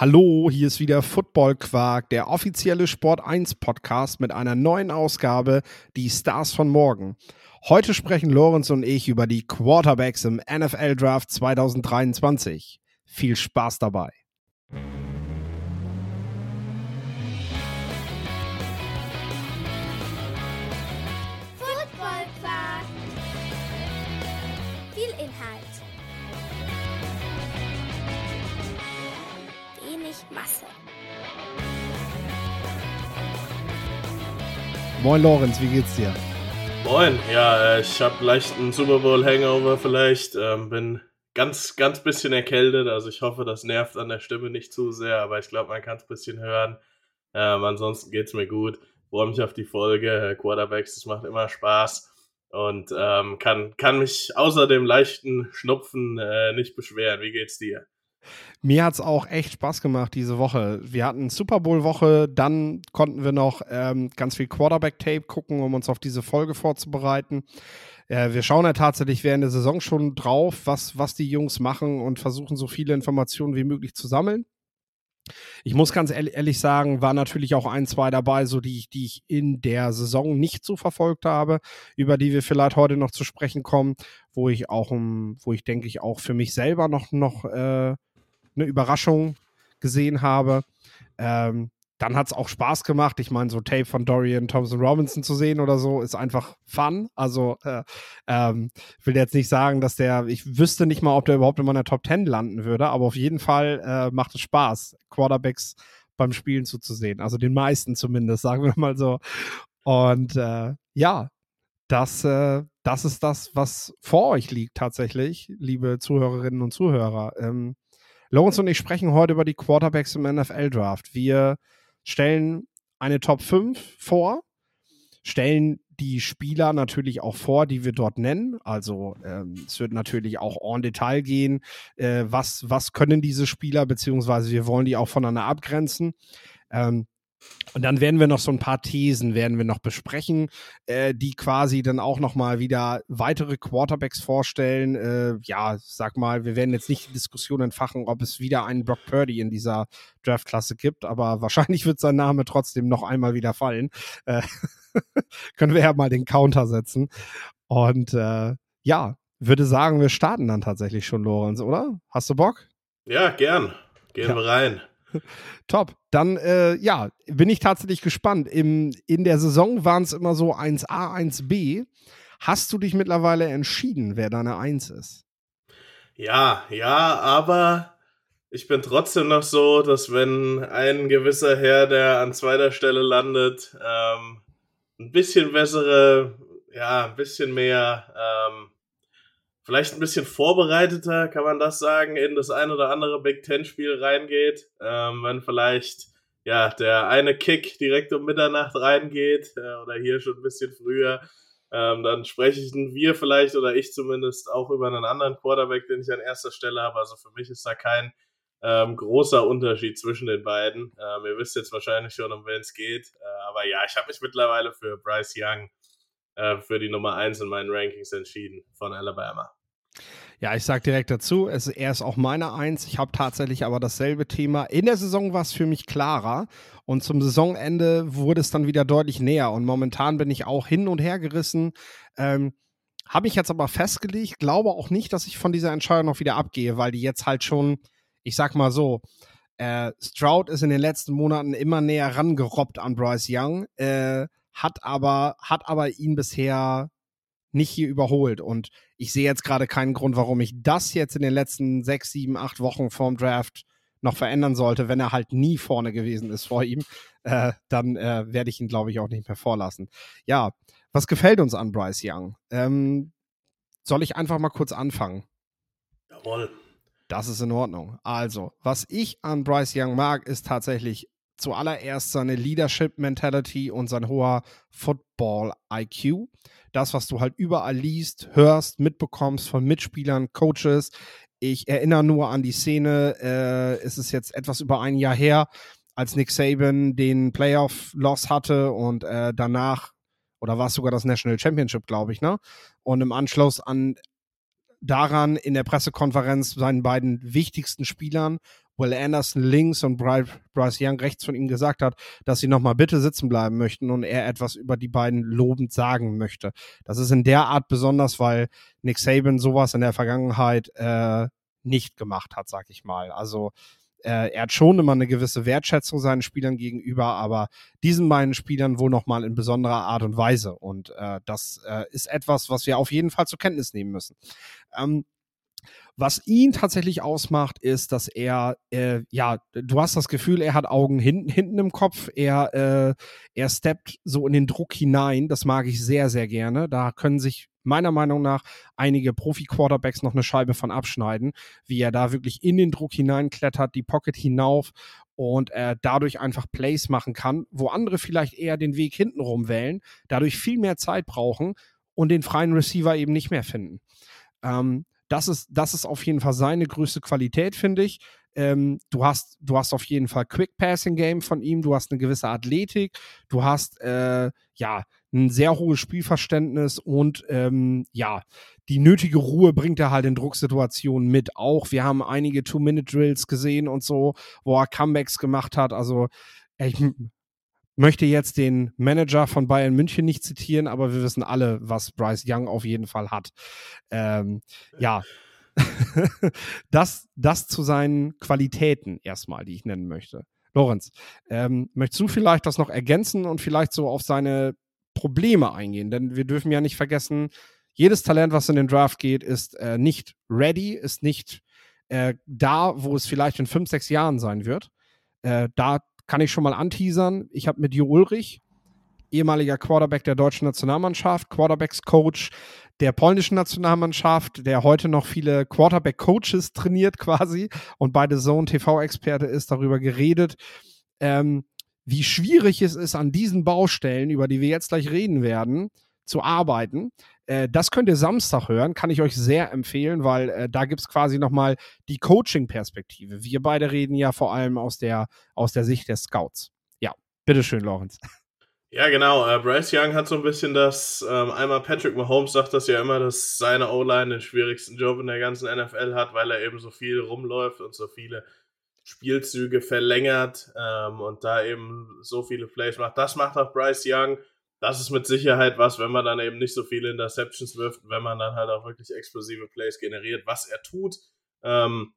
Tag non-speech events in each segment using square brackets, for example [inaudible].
Hallo, hier ist wieder Football Quark, der offizielle Sport 1 Podcast mit einer neuen Ausgabe, die Stars von morgen. Heute sprechen Lorenz und ich über die Quarterbacks im NFL Draft 2023. Viel Spaß dabei. Moin Lorenz, wie geht's dir? Moin, ja, äh, ich habe leicht einen Super Bowl Hangover vielleicht, ähm, bin ganz, ganz bisschen erkältet, also ich hoffe, das nervt an der Stimme nicht zu sehr, aber ich glaube, man kann es ein bisschen hören. Ähm, ansonsten geht's mir gut, freue mich auf die Folge, äh, Quarterbacks, das macht immer Spaß und ähm, kann, kann mich außer dem leichten Schnupfen äh, nicht beschweren. Wie geht's dir? Mir hat's auch echt Spaß gemacht diese Woche. Wir hatten Super Bowl-Woche, dann konnten wir noch ähm, ganz viel Quarterback-Tape gucken, um uns auf diese Folge vorzubereiten. Äh, wir schauen ja tatsächlich während der Saison schon drauf, was, was die Jungs machen und versuchen so viele Informationen wie möglich zu sammeln. Ich muss ganz ehrlich, sagen, war natürlich auch ein, zwei dabei, so die, die ich in der Saison nicht so verfolgt habe, über die wir vielleicht heute noch zu sprechen kommen, wo ich auch, wo ich denke ich auch für mich selber noch, noch äh, eine Überraschung gesehen habe. Ähm, dann hat es auch Spaß gemacht. Ich meine, so Tape von Dorian Thompson Robinson zu sehen oder so ist einfach fun. Also äh, ähm, will jetzt nicht sagen, dass der, ich wüsste nicht mal, ob der überhaupt in meiner Top 10 landen würde, aber auf jeden Fall äh, macht es Spaß, Quarterbacks beim Spielen zuzusehen. Also den meisten zumindest, sagen wir mal so. Und äh, ja, das, äh, das ist das, was vor euch liegt tatsächlich, liebe Zuhörerinnen und Zuhörer. Ähm, Lorenz und ich sprechen heute über die Quarterbacks im NFL-Draft. Wir stellen eine Top 5 vor, stellen die Spieler natürlich auch vor, die wir dort nennen. Also ähm, es wird natürlich auch en Detail gehen, äh, was, was können diese Spieler, beziehungsweise wir wollen die auch voneinander abgrenzen. Ähm, und dann werden wir noch so ein paar Thesen werden wir noch besprechen, äh, die quasi dann auch noch mal wieder weitere Quarterbacks vorstellen. Äh, ja, sag mal, wir werden jetzt nicht die Diskussion entfachen, ob es wieder einen Brock Purdy in dieser Draftklasse gibt, aber [laughs] wahrscheinlich wird sein Name trotzdem noch einmal wieder fallen. Äh, [laughs] können wir ja mal den Counter setzen. Und äh, ja, würde sagen, wir starten dann tatsächlich schon, Lorenz, oder? Hast du Bock? Ja, gern. Gehen Ja. wir rein. Top. Dann, äh, ja, bin ich tatsächlich gespannt. Im, in der Saison waren es immer so 1a, 1b. Hast du dich mittlerweile entschieden, wer deine 1 ist? Ja, ja, aber ich bin trotzdem noch so, dass wenn ein gewisser Herr, der an zweiter Stelle landet, ähm, ein bisschen bessere, ja, ein bisschen mehr, ähm, vielleicht ein bisschen vorbereiteter, kann man das sagen, in das ein oder andere Big Ten-Spiel reingeht. Ähm, wenn vielleicht, ja, der eine Kick direkt um Mitternacht reingeht äh, oder hier schon ein bisschen früher, ähm, dann sprechen wir vielleicht oder ich zumindest auch über einen anderen Quarterback, den ich an erster Stelle habe. Also für mich ist da kein ähm, großer Unterschied zwischen den beiden. Ähm, ihr wisst jetzt wahrscheinlich schon, um wen es geht. Äh, aber ja, ich habe mich mittlerweile für Bryce Young äh, für die Nummer 1 in meinen Rankings entschieden von Alabama. Ja, ich sag direkt dazu, es, er ist auch meine Eins. Ich habe tatsächlich aber dasselbe Thema. In der Saison war es für mich klarer und zum Saisonende wurde es dann wieder deutlich näher und momentan bin ich auch hin und her gerissen. Ähm, habe ich jetzt aber festgelegt, glaube auch nicht, dass ich von dieser Entscheidung noch wieder abgehe, weil die jetzt halt schon, ich sag mal so, äh, Stroud ist in den letzten Monaten immer näher rangerobbt an Bryce Young, äh, hat aber, hat aber ihn bisher nicht hier überholt. Und ich sehe jetzt gerade keinen Grund, warum ich das jetzt in den letzten sechs, sieben, acht Wochen vorm Draft noch verändern sollte, wenn er halt nie vorne gewesen ist vor ihm, äh, dann äh, werde ich ihn, glaube ich, auch nicht mehr vorlassen. Ja, was gefällt uns an Bryce Young? Ähm, soll ich einfach mal kurz anfangen? Jawohl. Das ist in Ordnung. Also, was ich an Bryce Young mag, ist tatsächlich zuallererst seine Leadership Mentality und sein hoher Football IQ. Das, was du halt überall liest, hörst, mitbekommst von Mitspielern, Coaches. Ich erinnere nur an die Szene, äh, es ist jetzt etwas über ein Jahr her, als Nick Saban den Playoff-Loss hatte und äh, danach, oder war es sogar das National Championship, glaube ich, ne? Und im Anschluss an daran in der Pressekonferenz seinen beiden wichtigsten Spielern Will Anderson links und Bryce Young rechts von ihm gesagt hat, dass sie nochmal bitte sitzen bleiben möchten und er etwas über die beiden lobend sagen möchte. Das ist in der Art besonders, weil Nick Saban sowas in der Vergangenheit äh, nicht gemacht hat, sag ich mal. Also äh, er hat schon immer eine gewisse Wertschätzung seinen Spielern gegenüber, aber diesen beiden Spielern wohl nochmal in besonderer Art und Weise. Und äh, das äh, ist etwas, was wir auf jeden Fall zur Kenntnis nehmen müssen. Ähm, was ihn tatsächlich ausmacht, ist, dass er, äh, ja, du hast das Gefühl, er hat Augen hinten, hinten im Kopf. Er, äh, er steppt so in den Druck hinein. Das mag ich sehr, sehr gerne. Da können sich meiner Meinung nach einige Profi-Quarterbacks noch eine Scheibe von abschneiden, wie er da wirklich in den Druck hineinklettert, die Pocket hinauf und er dadurch einfach Plays machen kann, wo andere vielleicht eher den Weg hintenrum wählen, dadurch viel mehr Zeit brauchen und den freien Receiver eben nicht mehr finden. Ähm, das ist, das ist auf jeden Fall seine größte Qualität, finde ich. Ähm, du, hast, du hast auf jeden Fall Quick Passing Game von ihm, du hast eine gewisse Athletik, du hast äh, ja ein sehr hohes Spielverständnis und ähm, ja, die nötige Ruhe bringt er halt in Drucksituationen mit. Auch wir haben einige Two-Minute-Drills gesehen und so, wo er Comebacks gemacht hat. Also ich möchte jetzt den Manager von Bayern München nicht zitieren, aber wir wissen alle, was Bryce Young auf jeden Fall hat. Ähm, ja. [laughs] das, das zu seinen Qualitäten erstmal, die ich nennen möchte. Lorenz, ähm, möchtest du vielleicht das noch ergänzen und vielleicht so auf seine Probleme eingehen? Denn wir dürfen ja nicht vergessen, jedes Talent, was in den Draft geht, ist äh, nicht ready, ist nicht äh, da, wo es vielleicht in fünf, sechs Jahren sein wird. Äh, da kann ich schon mal anteasern. Ich habe mit Jo Ulrich, ehemaliger Quarterback der deutschen Nationalmannschaft, Quarterbacks-Coach der polnischen Nationalmannschaft, der heute noch viele Quarterback-Coaches trainiert quasi und bei The Zone TV-Experte ist, darüber geredet, ähm, wie schwierig es ist, an diesen Baustellen, über die wir jetzt gleich reden werden, zu arbeiten. Äh, das könnt ihr Samstag hören, kann ich euch sehr empfehlen, weil äh, da gibt es quasi nochmal die Coaching-Perspektive. Wir beide reden ja vor allem aus der, aus der Sicht der Scouts. Ja, bitteschön, Lorenz. [laughs] Ja, genau. Äh, Bryce Young hat so ein bisschen das, ähm, einmal Patrick Mahomes sagt das ja immer, dass seine O-Line den schwierigsten Job in der ganzen NFL hat, weil er eben so viel rumläuft und so viele Spielzüge verlängert ähm, und da eben so viele Plays macht. Das macht auch Bryce Young das ist mit Sicherheit was, wenn man dann eben nicht so viele Interceptions wirft, wenn man dann halt auch wirklich explosive Plays generiert, was er tut. Ähm,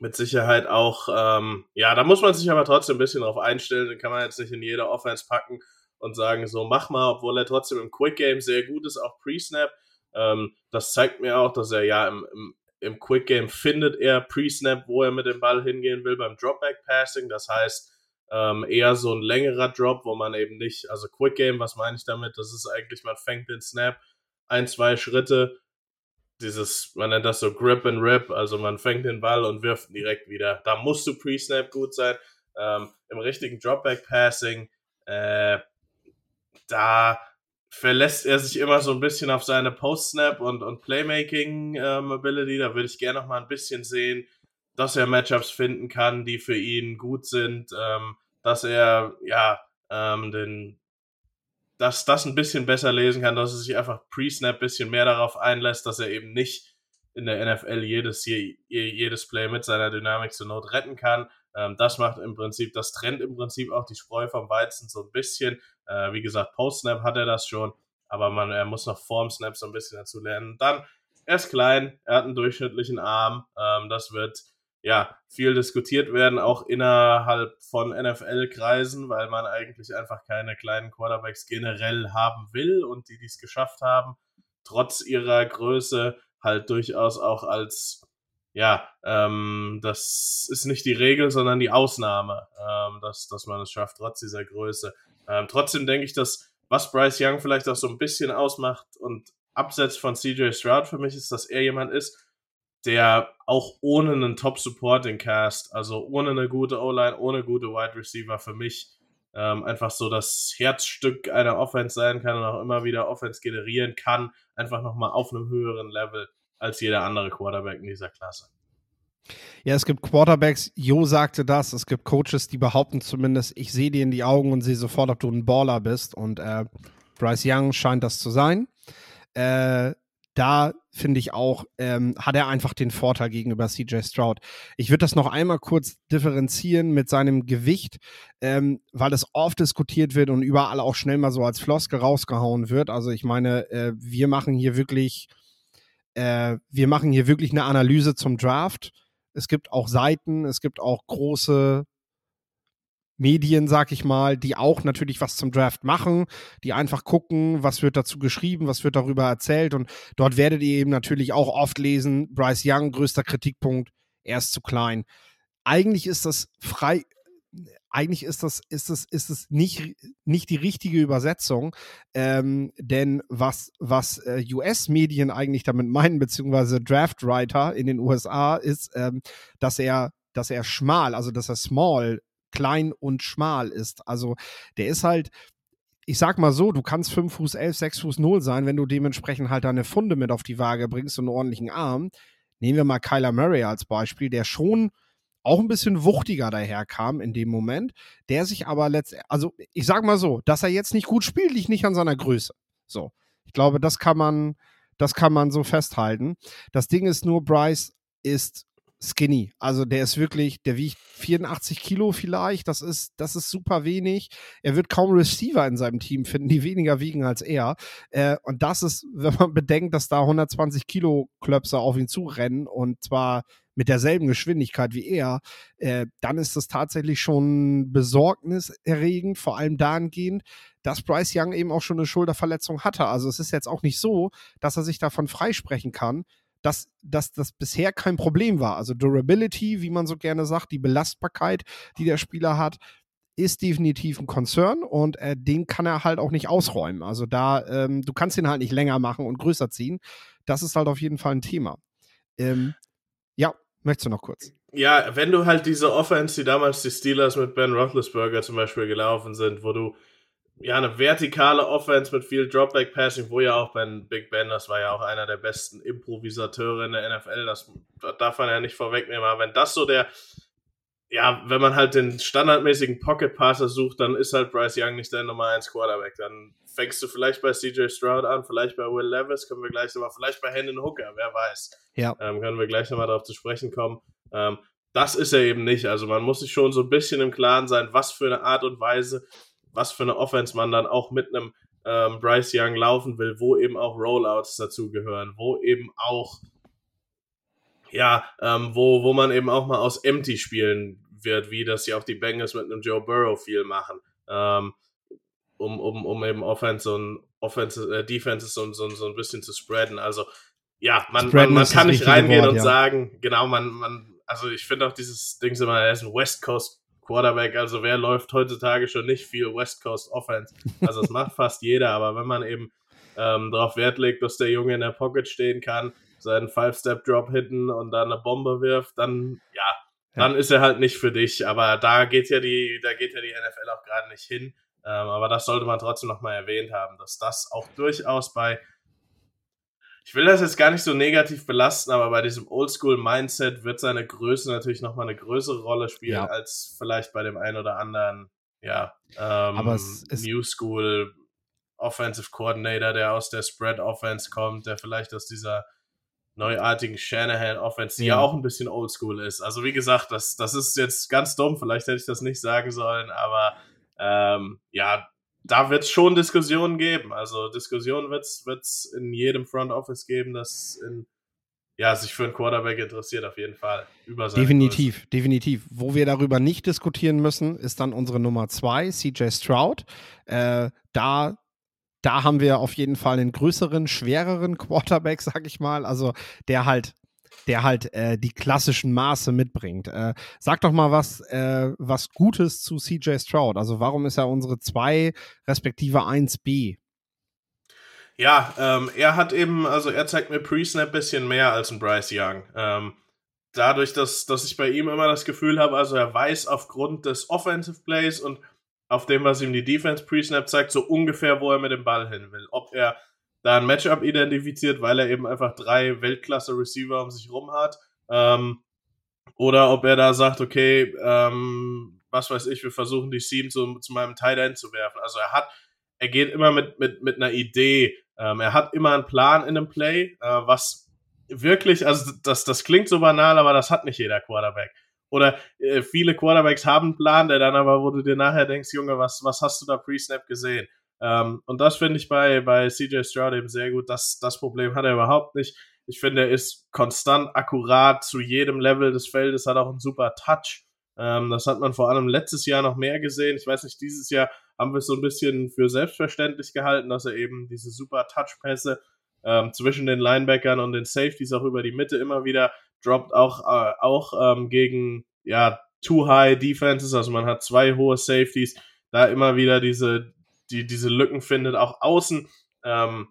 mit Sicherheit auch, ähm, ja, da muss man sich aber trotzdem ein bisschen drauf einstellen, den kann man jetzt nicht in jeder Offense packen und sagen, so mach mal, obwohl er trotzdem im Quick Game sehr gut ist, auch Pre-Snap. Ähm, das zeigt mir auch, dass er ja im, im, im Quick Game findet er Pre-Snap, wo er mit dem Ball hingehen will beim Dropback Passing. Das heißt, ähm, eher so ein längerer Drop, wo man eben nicht, also Quick Game, was meine ich damit? Das ist eigentlich, man fängt den Snap ein, zwei Schritte, dieses, man nennt das so Grip and Rip, also man fängt den Ball und wirft ihn direkt wieder. Da musst du Pre-Snap gut sein. Ähm, Im richtigen Dropback-Passing, äh, da verlässt er sich immer so ein bisschen auf seine Post-Snap und, und Playmaking-Ability. Ähm, da würde ich gerne noch mal ein bisschen sehen, dass er Matchups finden kann, die für ihn gut sind, ähm, dass er ja ähm, den dass das ein bisschen besser lesen kann, dass er sich einfach pre-snap bisschen mehr darauf einlässt, dass er eben nicht in der NFL jedes, jedes Play mit seiner Dynamik zur Not retten kann. Ähm, das macht im Prinzip, das trennt im Prinzip auch die Spreu vom Weizen so ein bisschen. Äh, wie gesagt, Post-Snap hat er das schon, aber man, er muss noch vorm Snap so ein bisschen dazu lernen. Dann, er ist klein, er hat einen durchschnittlichen Arm, ähm, das wird ja, viel diskutiert werden, auch innerhalb von NFL-Kreisen, weil man eigentlich einfach keine kleinen Quarterbacks generell haben will und die, die es geschafft haben, trotz ihrer Größe halt durchaus auch als, ja, ähm, das ist nicht die Regel, sondern die Ausnahme, ähm, dass, dass man es schafft, trotz dieser Größe. Ähm, trotzdem denke ich, dass was Bryce Young vielleicht auch so ein bisschen ausmacht und absetzt von CJ Stroud für mich ist, dass er jemand ist, der auch ohne einen Top-Supporting-Cast, also ohne eine gute O-Line, ohne gute Wide Receiver für mich ähm, einfach so das Herzstück einer Offense sein kann und auch immer wieder Offense generieren kann, einfach nochmal auf einem höheren Level als jeder andere Quarterback in dieser Klasse. Ja, es gibt Quarterbacks, Jo sagte das, es gibt Coaches, die behaupten zumindest, ich sehe dir in die Augen und sehe sofort, ob du ein Baller bist und äh, Bryce Young scheint das zu sein. Äh, da finde ich auch, ähm, hat er einfach den Vorteil gegenüber CJ Stroud. Ich würde das noch einmal kurz differenzieren mit seinem Gewicht, ähm, weil das oft diskutiert wird und überall auch schnell mal so als Floskel rausgehauen wird. Also ich meine, äh, wir machen hier wirklich, äh, wir machen hier wirklich eine Analyse zum Draft. Es gibt auch Seiten, es gibt auch große Medien, sag ich mal, die auch natürlich was zum Draft machen, die einfach gucken, was wird dazu geschrieben, was wird darüber erzählt und dort werdet ihr eben natürlich auch oft lesen, Bryce Young, größter Kritikpunkt, er ist zu klein. Eigentlich ist das frei, eigentlich ist das, ist das, ist das nicht, nicht die richtige Übersetzung, ähm, denn was, was äh, US-Medien eigentlich damit meinen, beziehungsweise Draftwriter in den USA, ist, ähm, dass er dass er schmal, also dass er small klein und schmal ist. Also der ist halt, ich sag mal so, du kannst 5 Fuß 11, 6 Fuß 0 sein, wenn du dementsprechend halt deine Funde mit auf die Waage bringst und einen ordentlichen Arm. Nehmen wir mal Kyler Murray als Beispiel, der schon auch ein bisschen wuchtiger daherkam in dem Moment, der sich aber letztendlich, also ich sag mal so, dass er jetzt nicht gut spielt, liegt nicht an seiner Größe. So. Ich glaube, das kann man, das kann man so festhalten. Das Ding ist nur, Bryce ist skinny. Also der ist wirklich, der wiegt 84 Kilo vielleicht. Das ist, das ist super wenig. Er wird kaum Receiver in seinem Team finden, die weniger wiegen als er. Äh, und das ist, [laughs] wenn man bedenkt, dass da 120 Kilo Klöpse auf ihn zurennen und zwar mit derselben Geschwindigkeit wie er, äh, dann ist das tatsächlich schon besorgniserregend, vor allem dahingehend, dass Bryce Young eben auch schon eine Schulterverletzung hatte. Also es ist jetzt auch nicht so, dass er sich davon freisprechen kann, dass, dass das bisher kein Problem war. Also Durability, wie man so gerne sagt, die Belastbarkeit, die der Spieler hat, ist definitiv ein Concern und äh, den kann er halt auch nicht ausräumen. Also da, ähm, du kannst ihn halt nicht länger machen und größer ziehen. Das ist halt auf jeden Fall ein Thema. Ähm, ja, möchtest du noch kurz? Ja, wenn du halt diese Offense, die damals die Steelers mit Ben Roethlisberger zum Beispiel gelaufen sind, wo du ja, eine vertikale Offense mit viel Dropback-Passing, wo ja auch Ben Big Ben, das war ja auch einer der besten Improvisateure in der NFL, das, das darf man ja nicht vorwegnehmen, aber wenn das so der, ja, wenn man halt den standardmäßigen Pocket-Passer sucht, dann ist halt Bryce Young nicht der Nummer 1 Quarterback, dann fängst du vielleicht bei CJ Stroud an, vielleicht bei Will Levis, können wir gleich nochmal, vielleicht bei Hendon Hooker, wer weiß. Ja. Ähm, können wir gleich nochmal darauf zu sprechen kommen. Ähm, das ist er eben nicht. Also man muss sich schon so ein bisschen im Klaren sein, was für eine Art und Weise was für eine Offense man dann auch mit einem ähm, Bryce Young laufen will, wo eben auch Rollouts dazugehören, wo eben auch, ja, ähm, wo, wo man eben auch mal aus Empty spielen wird, wie das ja auch die Bengals mit einem Joe Burrow viel machen, ähm, um, um, um eben Offense und Offense, äh, Defenses so, so, so ein bisschen zu spreaden. Also, ja, man, man, man kann nicht reingehen Wort, und ja. sagen, genau, man, man, also ich finde auch dieses Ding immer, er ist ein West Coast Quarterback. Also wer läuft heutzutage schon nicht viel West Coast Offense? Also das macht fast jeder, aber wenn man eben ähm, darauf Wert legt, dass der Junge in der Pocket stehen kann, seinen Five-Step-Drop hitten und dann eine Bombe wirft, dann ja, dann ist er halt nicht für dich. Aber da geht ja die, da geht ja die NFL auch gerade nicht hin. Ähm, aber das sollte man trotzdem nochmal erwähnt haben, dass das auch durchaus bei ich will das jetzt gar nicht so negativ belasten, aber bei diesem Oldschool-Mindset wird seine Größe natürlich nochmal eine größere Rolle spielen ja. als vielleicht bei dem einen oder anderen, ja, ähm, aber es, es New School Offensive Coordinator, der aus der Spread Offense kommt, der vielleicht aus dieser neuartigen Shanahan Offense, die ja. ja auch ein bisschen Oldschool ist. Also wie gesagt, das, das ist jetzt ganz dumm, vielleicht hätte ich das nicht sagen sollen, aber ähm, ja, da wird es schon Diskussionen geben. Also Diskussionen wird es in jedem Front Office geben, das in, ja, sich für einen Quarterback interessiert, auf jeden Fall. definitiv, Größe. definitiv. Wo wir darüber nicht diskutieren müssen, ist dann unsere Nummer zwei, CJ Stroud. Äh, da da haben wir auf jeden Fall einen größeren, schwereren Quarterback, [laughs] sag ich mal. Also der halt der halt äh, die klassischen Maße mitbringt. Äh, sag doch mal was, äh, was Gutes zu CJ Stroud. Also warum ist er unsere 2 respektive 1b? Ja, ähm, er hat eben, also er zeigt mir Pre-Snap ein bisschen mehr als ein Bryce Young. Ähm, dadurch, dass, dass ich bei ihm immer das Gefühl habe, also er weiß aufgrund des Offensive Plays und auf dem, was ihm die Defense Pre-Snap zeigt, so ungefähr, wo er mit dem Ball hin will. Ob er da ein Matchup identifiziert, weil er eben einfach drei Weltklasse-Receiver um sich rum hat. Ähm, oder ob er da sagt, okay, ähm, was weiß ich, wir versuchen die Seam zu, zu meinem Tight End zu werfen. Also er hat, er geht immer mit, mit, mit einer Idee Ähm, er hat immer einen Plan in einem Play, äh, was wirklich, also das, das klingt so banal, aber das hat nicht jeder Quarterback. Oder äh, viele Quarterbacks haben einen Plan, der dann aber, wo du dir nachher denkst, Junge, was, was hast du da pre-snap gesehen? Ähm, und das finde ich bei, bei CJ Stroud eben sehr gut. Das, das Problem hat er überhaupt nicht. Ich finde, er ist konstant akkurat zu jedem Level des Feldes, hat auch einen super Touch. Ähm, das hat man vor allem letztes Jahr noch mehr gesehen. Ich weiß nicht, dieses Jahr haben wir es so ein bisschen für selbstverständlich gehalten, dass er eben diese super Touch-Pässe ähm, zwischen den Linebackern und den Safeties auch über die Mitte immer wieder droppt, auch, äh, auch ähm, gegen ja, Too High Defenses, also man hat zwei hohe Safeties, da immer wieder diese, die, diese Lücken findet, auch außen. Ähm,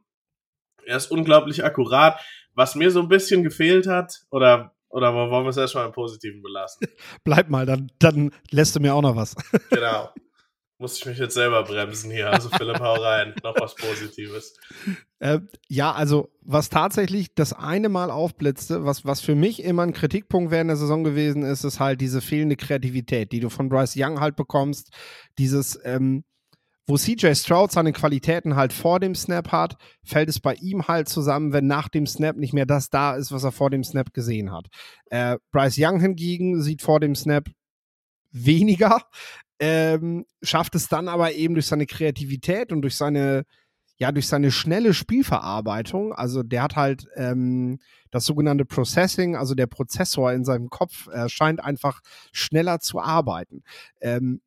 er ist unglaublich akkurat. Was mir so ein bisschen gefehlt hat, oder, oder wollen wir es erstmal im Positiven belassen? [laughs] Bleib mal, dann, dann lässt du mir auch noch was. [laughs] genau. Muss ich mich jetzt selber bremsen hier. Also Philipp, hau rein. Noch was Positives. Äh, ja, also was tatsächlich das eine Mal aufblitzte, was, was für mich immer ein Kritikpunkt während der Saison gewesen ist, ist halt diese fehlende Kreativität, die du von Bryce Young halt bekommst. Dieses, ähm, wo CJ Stroud seine Qualitäten halt vor dem Snap hat, fällt es bei ihm halt zusammen, wenn nach dem Snap nicht mehr das da ist, was er vor dem Snap gesehen hat. Äh, Bryce Young hingegen sieht vor dem Snap weniger, ähm, schafft es dann aber eben durch seine Kreativität und durch seine, ja, durch seine schnelle Spielverarbeitung. Also der hat halt ähm, das sogenannte Processing, also der Prozessor in seinem Kopf äh, scheint einfach schneller zu arbeiten. Ähm,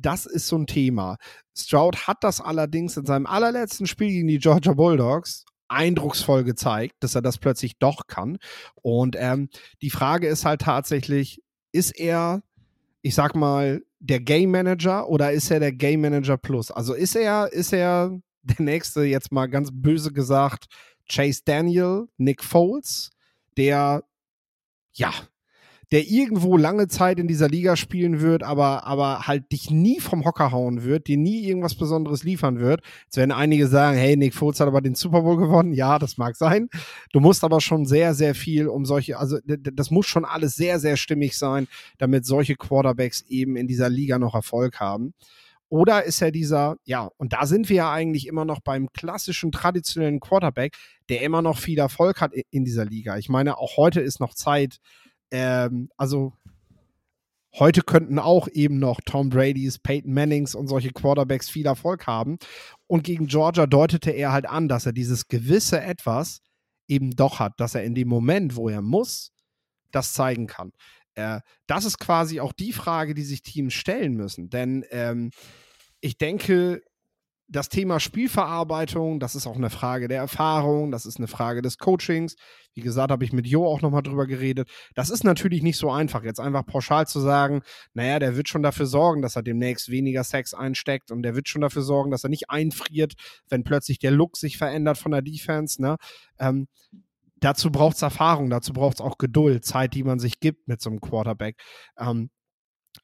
das ist so ein Thema. Stroud hat das allerdings in seinem allerletzten Spiel gegen die Georgia Bulldogs eindrucksvoll gezeigt, dass er das plötzlich doch kann. Und ähm, die Frage ist halt tatsächlich, ist er ich sag mal, der Game Manager oder ist er der Game Manager Plus? Also ist er, ist er der nächste, jetzt mal ganz böse gesagt, Chase Daniel, Nick Foles, der ja der irgendwo lange Zeit in dieser Liga spielen wird, aber, aber halt dich nie vom Hocker hauen wird, dir nie irgendwas Besonderes liefern wird. Jetzt werden einige sagen, hey, Nick Foles hat aber den Super Bowl gewonnen. Ja, das mag sein. Du musst aber schon sehr, sehr viel um solche, also das muss schon alles sehr, sehr stimmig sein, damit solche Quarterbacks eben in dieser Liga noch Erfolg haben. Oder ist er dieser, ja, und da sind wir ja eigentlich immer noch beim klassischen, traditionellen Quarterback, der immer noch viel Erfolg hat in dieser Liga. Ich meine, auch heute ist noch Zeit, ähm, also heute könnten auch eben noch Tom Brady's, Peyton Mannings und solche Quarterbacks viel Erfolg haben. Und gegen Georgia deutete er halt an, dass er dieses gewisse Etwas eben doch hat, dass er in dem Moment, wo er muss, das zeigen kann. Äh, das ist quasi auch die Frage, die sich Teams stellen müssen. Denn ähm, ich denke, das Thema Spielverarbeitung, das ist auch eine Frage der Erfahrung, das ist eine Frage des Coachings. Wie gesagt, habe ich mit Jo auch nochmal drüber geredet. Das ist natürlich nicht so einfach, jetzt einfach pauschal zu sagen, naja, der wird schon dafür sorgen, dass er demnächst weniger Sex einsteckt und der wird schon dafür sorgen, dass er nicht einfriert, wenn plötzlich der Look sich verändert von der Defense. Ne? Ähm, dazu braucht es Erfahrung, dazu braucht es auch Geduld, Zeit, die man sich gibt mit so einem Quarterback. Ähm,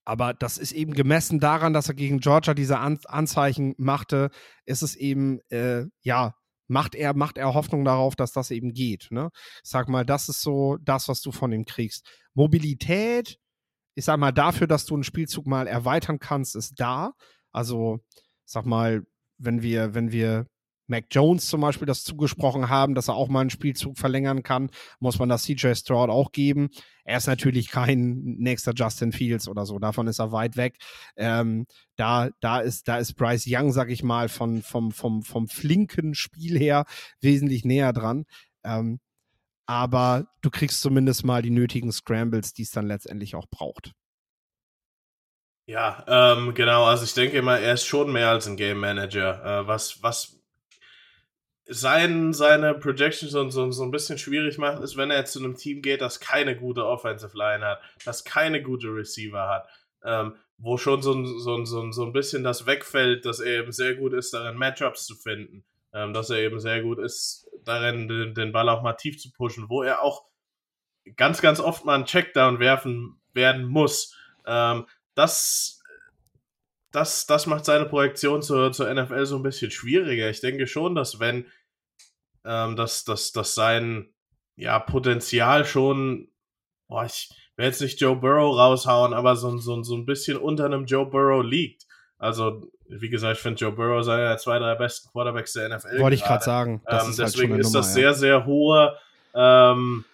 aber das ist eben gemessen daran, dass er gegen Georgia diese An Anzeichen machte, ist es eben, äh, ja, macht er, macht er Hoffnung darauf, dass das eben geht. Ne? Ich sag mal, das ist so das, was du von ihm kriegst. Mobilität, ich sag mal, dafür, dass du einen Spielzug mal erweitern kannst, ist da. Also, sag mal, wenn wir, wenn wir Mac Jones zum Beispiel das zugesprochen haben, dass er auch mal einen Spielzug verlängern kann, muss man das CJ Stroud auch geben. Er ist natürlich kein nächster Justin Fields oder so, davon ist er weit weg. Ähm, da, da, ist, da ist Bryce Young, sag ich mal, von, vom, vom, vom flinken Spiel her wesentlich näher dran. Ähm, aber du kriegst zumindest mal die nötigen Scrambles, die es dann letztendlich auch braucht. Ja, ähm, genau. Also ich denke immer, er ist schon mehr als ein Game Manager. Äh, was, was sein, seine Projections so, so, so ein bisschen schwierig macht, ist, wenn er zu einem Team geht, das keine gute Offensive Line hat, das keine gute Receiver hat, ähm, wo schon so, so, so, so ein bisschen das wegfällt, dass er eben sehr gut ist, darin Matchups zu finden, ähm, dass er eben sehr gut ist, darin den, den Ball auch mal tief zu pushen, wo er auch ganz, ganz oft mal einen Checkdown werfen werden muss. Ähm, das das, das macht seine Projektion zur, zur NFL so ein bisschen schwieriger. Ich denke schon, dass wenn ähm, dass, dass, dass sein ja, Potenzial schon, boah, ich will jetzt nicht Joe Burrow raushauen, aber so, so, so ein bisschen unter einem Joe Burrow liegt. Also, wie gesagt, ich finde Joe Burrow sei ja zwei, drei besten Quarterbacks der NFL. Wollte ich gerade sagen. Ähm, ist deswegen halt ist Nummer, das sehr, sehr hohe. Ähm,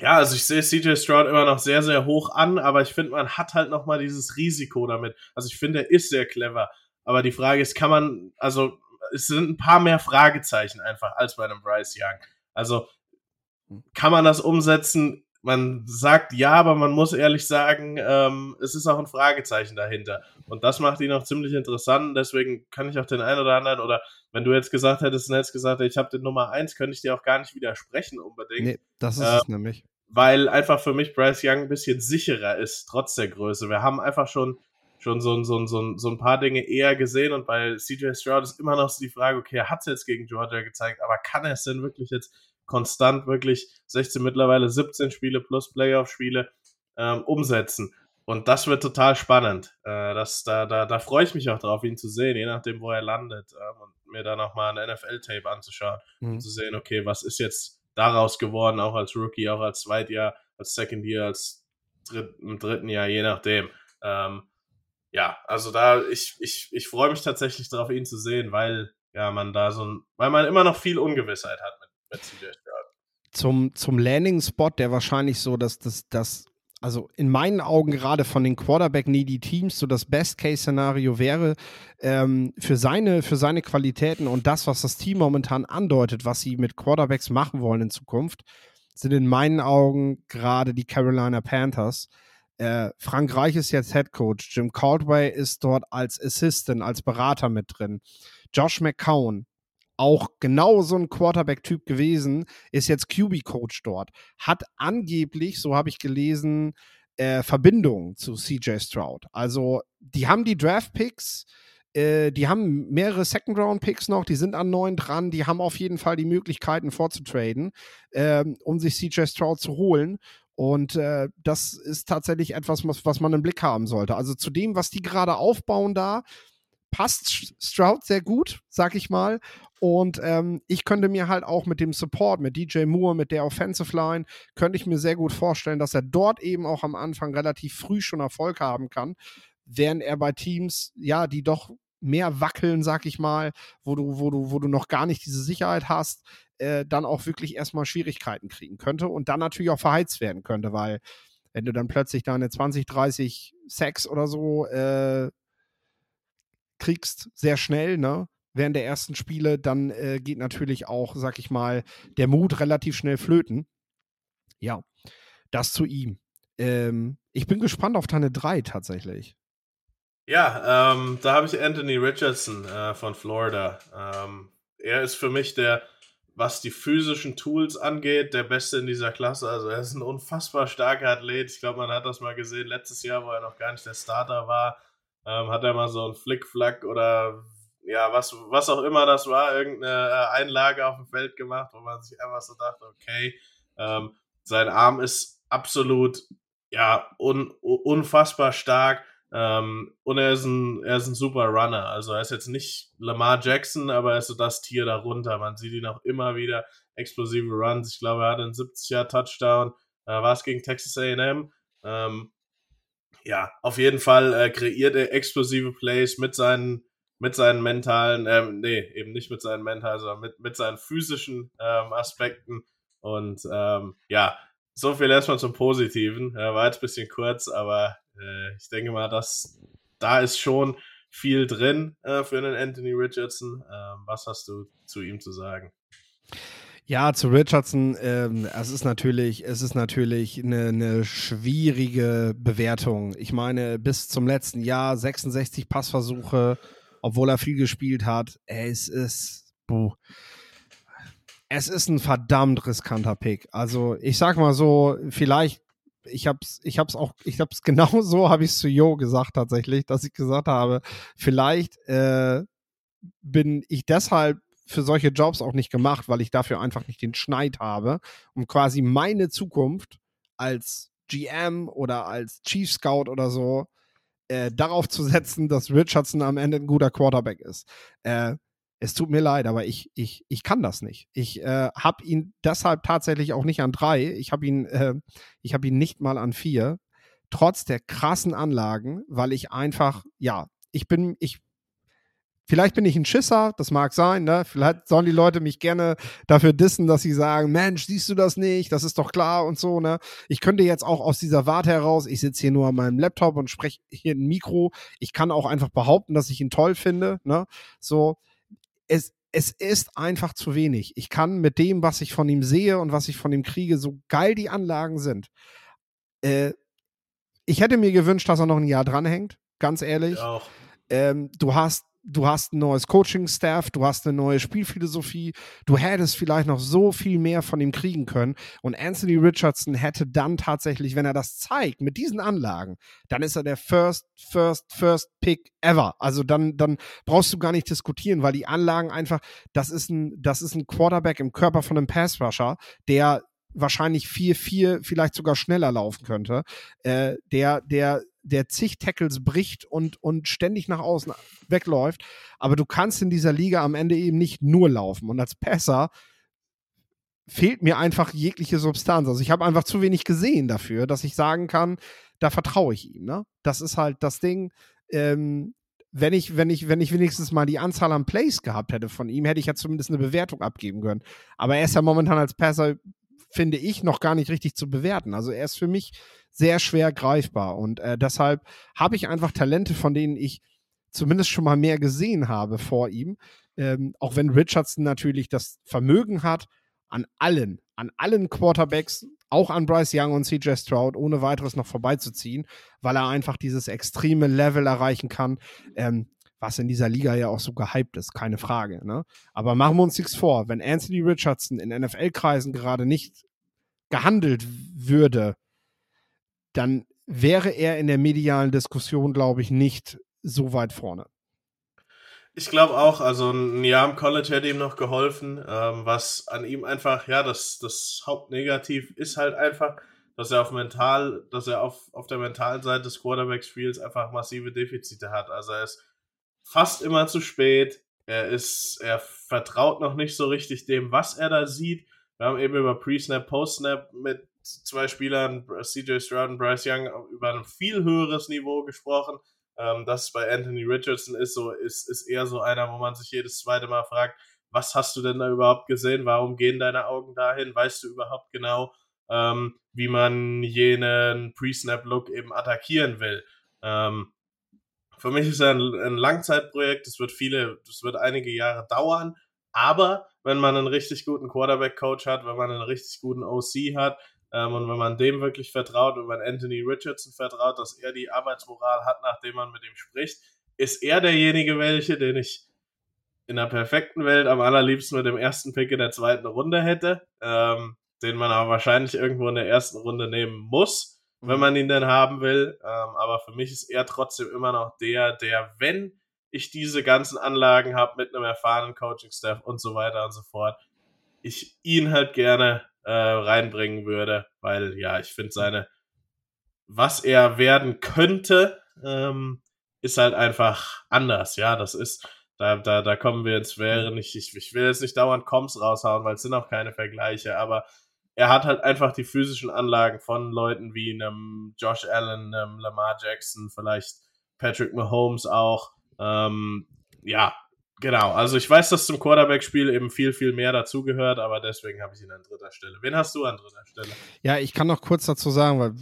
ja, also ich sehe CJ Stroud immer noch sehr, sehr hoch an, aber ich finde, man hat halt noch mal dieses Risiko damit. Also ich finde, er ist sehr clever. Aber die Frage ist, kann man, also es sind ein paar mehr Fragezeichen einfach als bei einem Bryce Young. Also kann man das umsetzen? Man sagt ja, aber man muss ehrlich sagen, ähm, es ist auch ein Fragezeichen dahinter. Und das macht ihn auch ziemlich interessant. Deswegen kann ich auch den einen oder anderen, oder wenn du jetzt gesagt hättest, Netz gesagt, ich habe den Nummer eins, könnte ich dir auch gar nicht widersprechen unbedingt. Nee, das ist äh, es nämlich. Weil einfach für mich Bryce Young ein bisschen sicherer ist, trotz der Größe. Wir haben einfach schon schon so, so, so, so ein paar Dinge eher gesehen und bei CJ Stroud ist immer noch so die Frage, okay, er hat es jetzt gegen Georgia gezeigt, aber kann er es denn wirklich jetzt konstant wirklich 16, mittlerweile 17 Spiele plus Playoff-Spiele ähm, umsetzen? Und das wird total spannend. Äh, das, da, da, da freue ich mich auch drauf, ihn zu sehen, je nachdem, wo er landet. Ähm, und mir dann nochmal ein NFL-Tape anzuschauen mhm. und zu sehen, okay, was ist jetzt daraus geworden, auch als Rookie, auch als Zweitjahr, als Second Year, als dritt, im dritten Jahr, je nachdem. Ähm, ja, also da, ich, ich, ich freue mich tatsächlich darauf, ihn zu sehen, weil ja man da so ein, weil man immer noch viel Ungewissheit hat mit. Zum, zum Landing-Spot, der wahrscheinlich so, dass das, das, also in meinen Augen gerade von den Quarterback-Needy-Teams so das Best-Case-Szenario wäre, ähm, für, seine, für seine Qualitäten und das, was das Team momentan andeutet, was sie mit Quarterbacks machen wollen in Zukunft, sind in meinen Augen gerade die Carolina Panthers. Äh, Frank Reich ist jetzt Head Coach. Jim Caldwell ist dort als Assistant, als Berater mit drin. Josh McCown, auch genau so ein Quarterback-Typ gewesen, ist jetzt QB-Coach dort. Hat angeblich, so habe ich gelesen, äh, Verbindung zu CJ Stroud. Also, die haben die Draft-Picks, äh, die haben mehrere Second-Round-Picks noch, die sind an neun dran, die haben auf jeden Fall die Möglichkeiten vorzutraden, äh, um sich CJ Stroud zu holen. Und äh, das ist tatsächlich etwas, was, was man im Blick haben sollte. Also zu dem, was die gerade aufbauen da, passt Stroud sehr gut, sag ich mal. Und ähm, ich könnte mir halt auch mit dem Support, mit DJ Moore, mit der Offensive Line, könnte ich mir sehr gut vorstellen, dass er dort eben auch am Anfang relativ früh schon Erfolg haben kann, während er bei Teams, ja, die doch mehr wackeln, sag ich mal, wo du, wo du, wo du noch gar nicht diese Sicherheit hast, äh, dann auch wirklich erstmal Schwierigkeiten kriegen könnte und dann natürlich auch verheizt werden könnte, weil wenn du dann plötzlich deine 20, 30 Sex oder so äh, kriegst, sehr schnell, ne? Während der ersten Spiele, dann äh, geht natürlich auch, sag ich mal, der Mut relativ schnell flöten. Ja, das zu ihm. Ähm, ich bin gespannt auf deine drei tatsächlich. Ja, ähm, da habe ich Anthony Richardson äh, von Florida. Ähm, er ist für mich der was die physischen Tools angeht, der Beste in dieser Klasse. Also er ist ein unfassbar starker Athlet. Ich glaube, man hat das mal gesehen letztes Jahr, wo er noch gar nicht der Starter war. Ähm, hat er mal so einen Flickflack oder ja, was, was auch immer das war, irgendeine äh, Einlage auf dem Feld gemacht, wo man sich einfach so dachte, okay, ähm, sein Arm ist absolut ja un, unfassbar stark. Ähm, und er ist, ein, er ist ein super Runner. Also er ist jetzt nicht Lamar Jackson, aber er ist so das Tier darunter. Man sieht ihn auch immer wieder. Explosive Runs. Ich glaube, er hat einen 70er Touchdown. Äh, war es gegen Texas AM. Ähm, ja, auf jeden Fall äh, kreiert er explosive Plays mit seinen, mit seinen mentalen, ähm, nee, eben nicht mit seinen mentalen, sondern mit, mit seinen physischen ähm, Aspekten. Und ähm, ja, so viel erstmal zum Positiven. Ja, war jetzt ein bisschen kurz, aber äh, ich denke mal, dass da ist schon viel drin äh, für einen Anthony Richardson. Ähm, was hast du zu ihm zu sagen? Ja, zu Richardson, ähm, es ist natürlich, es ist natürlich eine, eine, schwierige Bewertung. Ich meine, bis zum letzten Jahr 66 Passversuche, obwohl er viel gespielt hat. Es ist, buh, es ist ein verdammt riskanter Pick. Also ich sag mal so, vielleicht ich hab's, ich hab's auch, ich hab's [laughs] genau so, habe ich zu Jo gesagt tatsächlich, dass ich gesagt habe, vielleicht äh, bin ich deshalb für solche Jobs auch nicht gemacht, weil ich dafür einfach nicht den Schneid habe, um quasi meine Zukunft als GM oder als Chief Scout oder so äh, darauf zu setzen, dass Richardson am Ende ein guter Quarterback ist. Äh, es tut mir leid, aber ich, ich, ich kann das nicht. Ich äh, habe ihn deshalb tatsächlich auch nicht an drei. Ich habe ihn, äh, ich ihn nicht mal an vier. Trotz der krassen Anlagen, weil ich einfach, ja, ich bin, ich Vielleicht bin ich ein Schisser, das mag sein, ne? Vielleicht sollen die Leute mich gerne dafür dissen, dass sie sagen, Mensch, siehst du das nicht? Das ist doch klar und so, ne? Ich könnte jetzt auch aus dieser Warte heraus, ich sitze hier nur an meinem Laptop und spreche hier ein Mikro. Ich kann auch einfach behaupten, dass ich ihn toll finde, ne? So, es, es ist einfach zu wenig. Ich kann mit dem, was ich von ihm sehe und was ich von ihm kriege, so geil die Anlagen sind. Äh, ich hätte mir gewünscht, dass er noch ein Jahr dranhängt, ganz ehrlich. Ähm, du hast du hast ein neues Coaching-Staff, du hast eine neue Spielphilosophie, du hättest vielleicht noch so viel mehr von ihm kriegen können. Und Anthony Richardson hätte dann tatsächlich, wenn er das zeigt, mit diesen Anlagen, dann ist er der First, First, First Pick ever. Also dann, dann brauchst du gar nicht diskutieren, weil die Anlagen einfach, das ist ein, das ist ein Quarterback im Körper von einem Pass-Rusher, der wahrscheinlich vier, vier, vielleicht sogar schneller laufen könnte, äh, der, der der zig Tackles bricht und, und ständig nach außen wegläuft. Aber du kannst in dieser Liga am Ende eben nicht nur laufen. Und als Passer fehlt mir einfach jegliche Substanz. Also ich habe einfach zu wenig gesehen dafür, dass ich sagen kann, da vertraue ich ihm. Ne? Das ist halt das Ding. Ähm, wenn ich, wenn ich, wenn ich wenigstens mal die Anzahl an Plays gehabt hätte von ihm, hätte ich ja zumindest eine Bewertung abgeben können. Aber er ist ja momentan als Passer, finde ich, noch gar nicht richtig zu bewerten. Also er ist für mich sehr schwer greifbar. Und äh, deshalb habe ich einfach Talente, von denen ich zumindest schon mal mehr gesehen habe vor ihm. Ähm, auch wenn Richardson natürlich das Vermögen hat, an allen, an allen Quarterbacks, auch an Bryce Young und CJ Stroud, ohne weiteres noch vorbeizuziehen, weil er einfach dieses extreme Level erreichen kann, ähm, was in dieser Liga ja auch so gehypt ist, keine Frage. Ne? Aber machen wir uns nichts vor, wenn Anthony Richardson in NFL-Kreisen gerade nicht gehandelt würde, dann wäre er in der medialen Diskussion, glaube ich, nicht so weit vorne. Ich glaube auch, also ein Jahr im College hätte ihm noch geholfen, ähm, was an ihm einfach, ja, das, das Hauptnegativ ist halt einfach, dass er auf mental, dass er auf, auf der mentalen Seite des Quarterback-Spiels einfach massive Defizite hat. Also er ist fast immer zu spät, er ist, er vertraut noch nicht so richtig dem, was er da sieht. Wir haben eben über Pre-Snap, Post-Snap mit zwei Spielern, CJ Stroud und Bryce Young, über ein viel höheres Niveau gesprochen. Ähm, das bei Anthony Richardson ist so, ist, ist eher so einer, wo man sich jedes zweite Mal fragt, was hast du denn da überhaupt gesehen? Warum gehen deine Augen dahin? Weißt du überhaupt genau, ähm, wie man jenen Pre-Snap-Look eben attackieren will? Ähm, für mich ist er ein, ein Langzeitprojekt. Das wird viele, das wird einige Jahre dauern. Aber wenn man einen richtig guten Quarterback-Coach hat, wenn man einen richtig guten OC hat, ähm, und wenn man dem wirklich vertraut und wenn Anthony Richardson vertraut, dass er die Arbeitsmoral hat, nachdem man mit ihm spricht, ist er derjenige welche, den ich in der perfekten Welt am allerliebsten mit dem ersten Pick in der zweiten Runde hätte, ähm, den man aber wahrscheinlich irgendwo in der ersten Runde nehmen muss, wenn mhm. man ihn denn haben will. Ähm, aber für mich ist er trotzdem immer noch der, der, wenn ich diese ganzen Anlagen habe mit einem erfahrenen Coaching-Staff und so weiter und so fort, ich ihn halt gerne äh, reinbringen würde, weil ja, ich finde seine, was er werden könnte, ähm, ist halt einfach anders. Ja, das ist, da, da, da kommen wir ins Wäre nicht, ich, ich will jetzt nicht dauernd Coms raushauen, weil es sind auch keine Vergleiche, aber er hat halt einfach die physischen Anlagen von Leuten wie einem Josh Allen, einem Lamar Jackson, vielleicht Patrick Mahomes auch. Ähm, ja, Genau, also ich weiß, dass zum Quarterback-Spiel eben viel, viel mehr dazugehört, aber deswegen habe ich ihn an dritter Stelle. Wen hast du an dritter Stelle? Ja, ich kann noch kurz dazu sagen, weil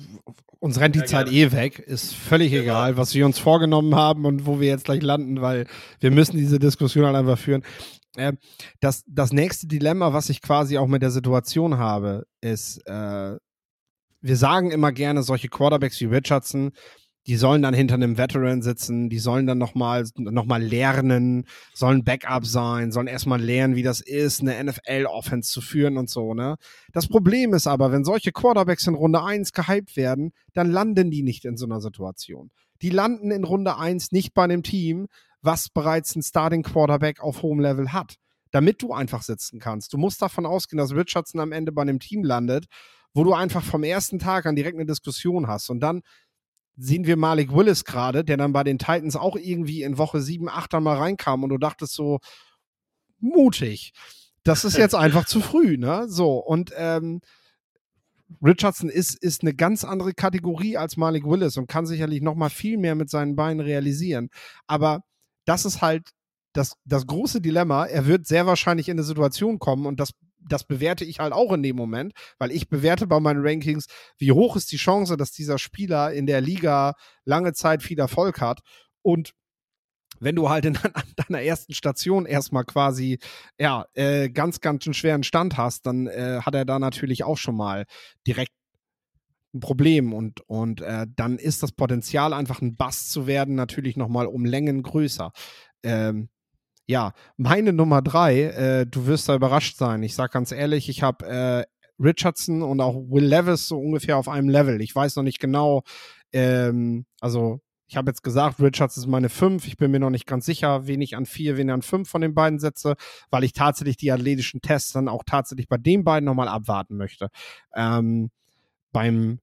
uns rennt die ja, Zeit eh weg. Ist völlig genau. egal, was wir uns vorgenommen haben und wo wir jetzt gleich landen, weil wir müssen diese Diskussion halt einfach führen. Äh, das, das nächste Dilemma, was ich quasi auch mit der Situation habe, ist, äh, wir sagen immer gerne, solche Quarterbacks wie Richardson die sollen dann hinter einem Veteran sitzen, die sollen dann nochmal noch mal lernen, sollen Backup sein, sollen erstmal lernen, wie das ist, eine NFL-Offense zu führen und so, ne? Das Problem ist aber, wenn solche Quarterbacks in Runde 1 gehypt werden, dann landen die nicht in so einer Situation. Die landen in Runde 1 nicht bei einem Team, was bereits einen Starting Quarterback auf hohem Level hat, damit du einfach sitzen kannst. Du musst davon ausgehen, dass Richardson am Ende bei einem Team landet, wo du einfach vom ersten Tag an direkt eine Diskussion hast und dann sehen wir Malik Willis gerade, der dann bei den Titans auch irgendwie in Woche 7, 8 dann mal reinkam und du dachtest so, mutig. Das ist jetzt einfach zu früh, ne? So, und ähm, Richardson ist, ist eine ganz andere Kategorie als Malik Willis und kann sicherlich noch mal viel mehr mit seinen Beinen realisieren. Aber das ist halt das, das große Dilemma. Er wird sehr wahrscheinlich in eine Situation kommen und das, das bewerte ich halt auch in dem Moment, weil ich bewerte bei meinen Rankings, wie hoch ist die Chance, dass dieser Spieler in der Liga lange Zeit viel Erfolg hat und wenn du halt in deiner ersten Station erstmal quasi, ja, äh, ganz, ganz einen schweren Stand hast, dann äh, hat er da natürlich auch schon mal direkt ein Problem und, und äh, dann ist das Potenzial, einfach ein Bass zu werden, natürlich nochmal um Längen größer. Ähm, ja, meine Nummer drei, äh, du wirst da überrascht sein. Ich sag ganz ehrlich, ich habe äh, Richardson und auch Will Levis so ungefähr auf einem Level. Ich weiß noch nicht genau, ähm, also ich habe jetzt gesagt, Richards ist meine 5. Ich bin mir noch nicht ganz sicher, wen ich an 4, wen ich an 5 von den beiden setze, weil ich tatsächlich die athletischen Tests dann auch tatsächlich bei den beiden nochmal abwarten möchte. Ähm, beim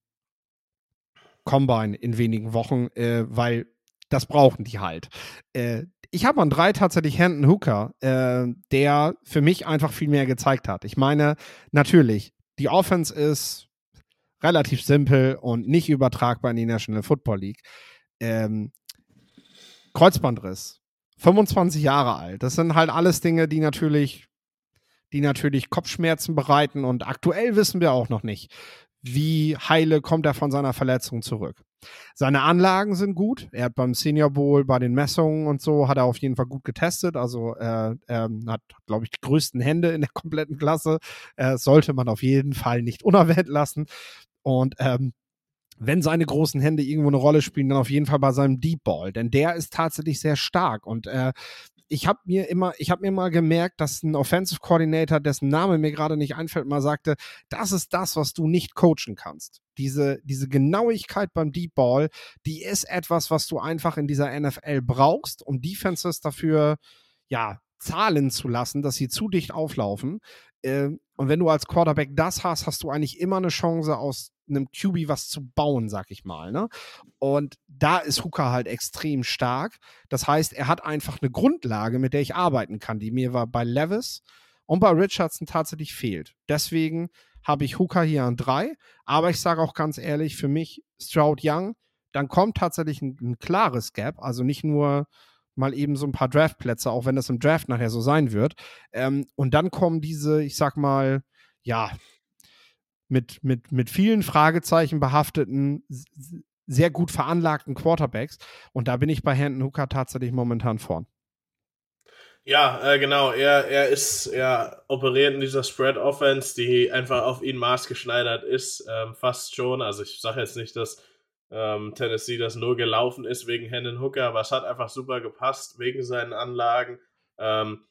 Combine in wenigen Wochen, äh, weil das brauchen die halt. Äh, ich habe an 3 tatsächlich Hendon Hooker, äh, der für mich einfach viel mehr gezeigt hat. Ich meine, natürlich, die Offense ist relativ simpel und nicht übertragbar in die National Football League ähm, Kreuzbandriss, 25 Jahre alt. Das sind halt alles Dinge, die natürlich, die natürlich Kopfschmerzen bereiten und aktuell wissen wir auch noch nicht, wie heile kommt er von seiner Verletzung zurück. Seine Anlagen sind gut. Er hat beim Senior Bowl bei den Messungen und so hat er auf jeden Fall gut getestet. Also er, er hat, glaube ich, die größten Hände in der kompletten Klasse. Äh, sollte man auf jeden Fall nicht unerwähnt lassen. Und ähm, wenn seine großen Hände irgendwo eine Rolle spielen, dann auf jeden Fall bei seinem Deep Ball, denn der ist tatsächlich sehr stark und äh, ich habe mir immer, ich habe mir mal gemerkt, dass ein Offensive Coordinator, dessen Name mir gerade nicht einfällt, mal sagte, das ist das, was du nicht coachen kannst. Diese, diese Genauigkeit beim Deep Ball, die ist etwas, was du einfach in dieser NFL brauchst, um Defenses dafür, ja, zahlen zu lassen, dass sie zu dicht auflaufen. Äh, und wenn du als Quarterback das hast, hast du eigentlich immer eine Chance, aus einem QB was zu bauen, sag ich mal. Ne? Und da ist Hooker halt extrem stark. Das heißt, er hat einfach eine Grundlage, mit der ich arbeiten kann, die mir war bei Levis und bei Richardson tatsächlich fehlt. Deswegen habe ich Hooker hier an drei. Aber ich sage auch ganz ehrlich, für mich Stroud Young, dann kommt tatsächlich ein, ein klares Gap. Also nicht nur mal eben so ein paar Draftplätze, auch wenn das im Draft nachher so sein wird. Ähm, und dann kommen diese, ich sag mal, ja, mit, mit, mit vielen Fragezeichen behafteten, sehr gut veranlagten Quarterbacks. Und da bin ich bei Hendon Hooker tatsächlich momentan vorn. Ja, äh, genau. Er, er ist, er operiert in dieser Spread Offense, die einfach auf ihn maßgeschneidert ist, ähm, fast schon. Also ich sage jetzt nicht, dass ähm, Tennessee das nur gelaufen ist wegen Hendon Hooker, aber es hat einfach super gepasst wegen seinen Anlagen. Ähm,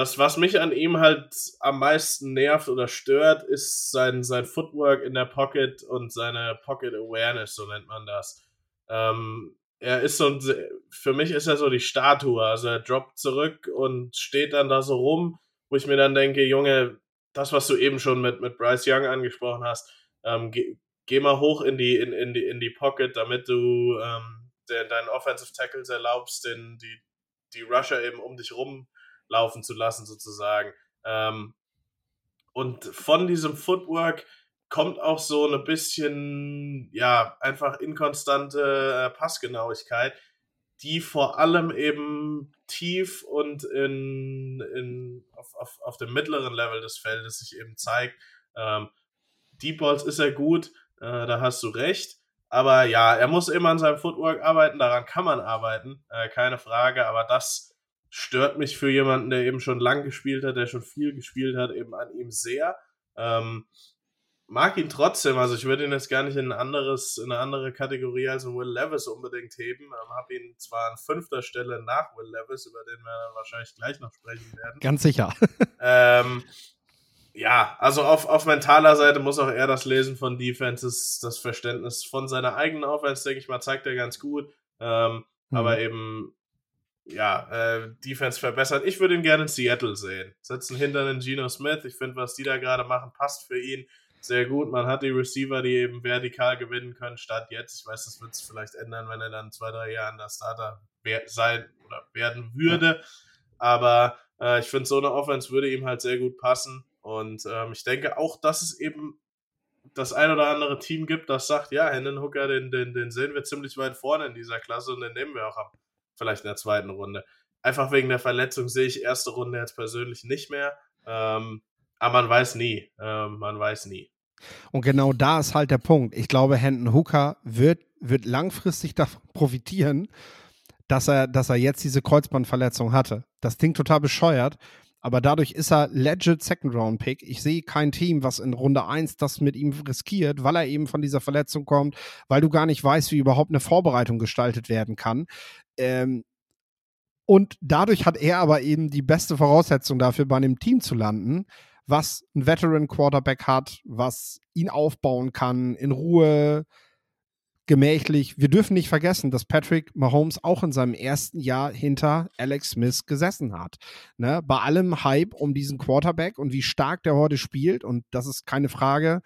das, was mich an ihm halt am meisten nervt oder stört, ist sein, sein Footwork in der Pocket und seine Pocket Awareness, so nennt man das. Ähm, er ist so ein, für mich ist er so die Statue. Also er droppt zurück und steht dann da so rum, wo ich mir dann denke, Junge, das, was du eben schon mit, mit Bryce Young angesprochen hast, ähm, geh, geh, mal hoch in die, in, in die, in die Pocket, damit du ähm, deinen Offensive Tackles erlaubst, den, die, die Rusher eben um dich rum laufen zu lassen, sozusagen. Ähm, und von diesem Footwork kommt auch so ein bisschen, ja, einfach inkonstante äh, Passgenauigkeit, die vor allem eben tief und in, in, auf, auf, auf dem mittleren Level des Feldes sich eben zeigt. Ähm, Deep Balls ist er gut, äh, da hast du recht. Aber ja, er muss immer an seinem Footwork arbeiten, daran kann man arbeiten, äh, keine Frage. Aber das stört mich für jemanden, der eben schon lang gespielt hat, der schon viel gespielt hat, eben an ihm sehr. Ähm, mag ihn trotzdem, also ich würde ihn jetzt gar nicht in ein anderes, in eine andere Kategorie als Will Levis unbedingt heben. Ähm, habe ihn zwar an fünfter Stelle nach Will Levis, über den wir wahrscheinlich gleich noch sprechen werden. Ganz sicher. [laughs] ähm, ja, also auf, auf mentaler Seite muss auch er das Lesen von Defenses, das Verständnis von seiner eigenen Offense, denke ich mal, zeigt er ganz gut. Ähm, mhm. Aber eben ja, äh, Defense verbessert. Ich würde ihn gerne in Seattle sehen. Setzen hinter den Geno Smith. Ich finde, was die da gerade machen, passt für ihn sehr gut. Man hat die Receiver, die eben vertikal gewinnen können, statt jetzt. Ich weiß, das wird es vielleicht ändern, wenn er dann zwei, drei Jahre der Starter sein oder werden würde. Aber äh, ich finde, so eine Offense würde ihm halt sehr gut passen. Und ähm, ich denke auch, dass es eben das ein oder andere Team gibt, das sagt, ja, Hendon Hooker, den, den, den sehen wir ziemlich weit vorne in dieser Klasse und den nehmen wir auch ab, vielleicht in der zweiten Runde. Einfach wegen der Verletzung sehe ich erste Runde jetzt persönlich nicht mehr. Ähm, aber man weiß nie. Ähm, man weiß nie. Und genau da ist halt der Punkt. Ich glaube, Hendon Hooker wird, wird langfristig [laughs] davon profitieren, dass er, dass er jetzt diese Kreuzbandverletzung hatte. Das klingt total bescheuert, aber dadurch ist er legit Second Round Pick. Ich sehe kein Team, was in Runde 1 das mit ihm riskiert, weil er eben von dieser Verletzung kommt, weil du gar nicht weißt, wie überhaupt eine Vorbereitung gestaltet werden kann. Ähm, und dadurch hat er aber eben die beste Voraussetzung dafür, bei einem Team zu landen, was ein Veteran Quarterback hat, was ihn aufbauen kann, in Ruhe, gemächlich. Wir dürfen nicht vergessen, dass Patrick Mahomes auch in seinem ersten Jahr hinter Alex Smith gesessen hat. Ne? Bei allem Hype um diesen Quarterback und wie stark der heute spielt, und das ist keine Frage,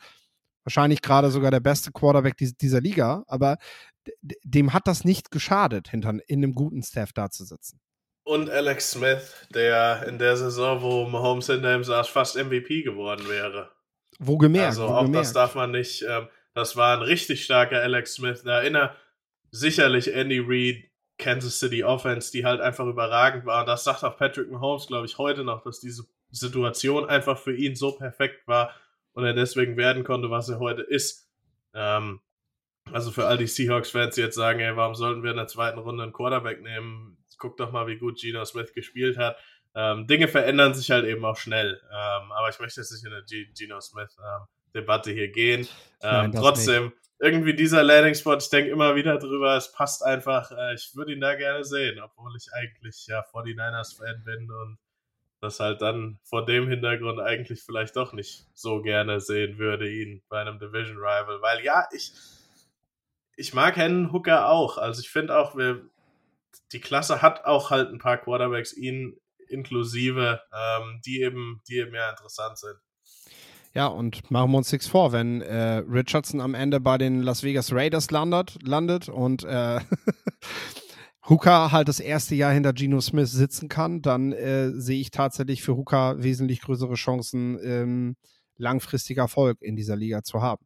wahrscheinlich gerade sogar der beste Quarterback dieser Liga, aber dem hat das nicht geschadet, hinter in einem guten Staff da zu sitzen. Und Alex Smith, der in der Saison, wo Mahomes hinter ihm saß, fast MVP geworden wäre. Wo gemerkt. Also wo auch gemerkt. das darf man nicht. Ähm, das war ein richtig starker Alex Smith. Da erinnere sicherlich Andy Reid, Kansas City Offense, die halt einfach überragend war. Und das sagt auch Patrick Mahomes, glaube ich, heute noch, dass diese Situation einfach für ihn so perfekt war und er deswegen werden konnte, was er heute ist. Ähm, also für all die Seahawks-Fans, die jetzt sagen, ey, warum sollten wir in der zweiten Runde einen Quarterback nehmen? Guck doch mal, wie gut Gino Smith gespielt hat. Ähm, Dinge verändern sich halt eben auch schnell. Ähm, aber ich möchte jetzt nicht in eine G Gino Smith ähm, Debatte hier gehen. Nein, ähm, trotzdem, nicht. irgendwie dieser Landing-Spot, ich denke immer wieder drüber, es passt einfach. Äh, ich würde ihn da gerne sehen, obwohl ich eigentlich ja 49ers-Fan bin und das halt dann vor dem Hintergrund eigentlich vielleicht doch nicht so gerne sehen würde, ihn bei einem Division Rival. Weil ja, ich, ich mag Hennen Hooker auch. Also ich finde auch, wir, die Klasse hat auch halt ein paar Quarterbacks, ihn inklusive, ähm, die eben, die eben ja interessant sind. Ja, und machen wir uns nichts vor, wenn äh, Richardson am Ende bei den Las Vegas Raiders landet, landet und äh, [laughs] Hooker halt das erste Jahr hinter Geno Smith sitzen kann, dann äh, sehe ich tatsächlich für Hooker wesentlich größere Chancen, ähm, langfristiger Erfolg in dieser Liga zu haben.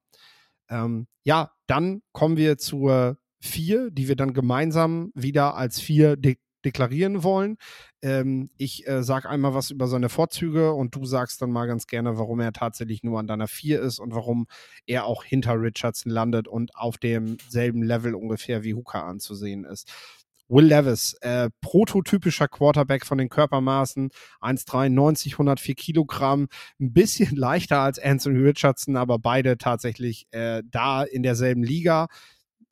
Ähm, ja, dann kommen wir zur vier, die wir dann gemeinsam wieder als vier de deklarieren wollen. Ähm, ich äh, sage einmal was über seine Vorzüge und du sagst dann mal ganz gerne, warum er tatsächlich nur an deiner 4 ist und warum er auch hinter Richardson landet und auf demselben Level ungefähr wie Hooker anzusehen ist. Will Levis, äh, prototypischer Quarterback von den Körpermaßen, 1,93, 104 Kilogramm, ein bisschen [laughs] leichter als Anthony Richardson, aber beide tatsächlich äh, da in derselben Liga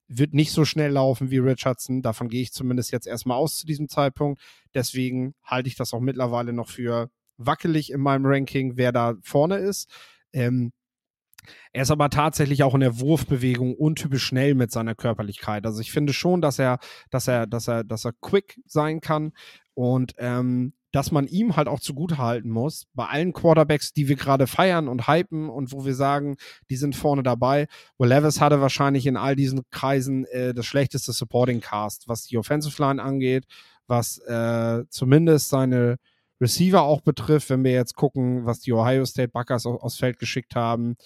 wird nicht so schnell laufen wie Richardson. Davon gehe ich zumindest jetzt erstmal aus zu diesem Zeitpunkt. Deswegen halte ich das auch mittlerweile noch für wackelig in meinem Ranking, wer da vorne ist. Ähm, er ist aber tatsächlich auch in der Wurfbewegung untypisch schnell mit seiner Körperlichkeit. Also ich finde schon, dass er, dass er, dass er, dass er quick sein kann und ähm, dass man ihm halt auch zugute halten muss, bei allen Quarterbacks, die wir gerade feiern und hypen und wo wir sagen, die sind vorne dabei. Will Levis hatte wahrscheinlich in all diesen Kreisen äh, das schlechteste Supporting Cast, was die Offensive Line angeht, was äh, zumindest seine Receiver auch betrifft, wenn wir jetzt gucken, was die Ohio State Buckers aus, aufs Feld geschickt haben,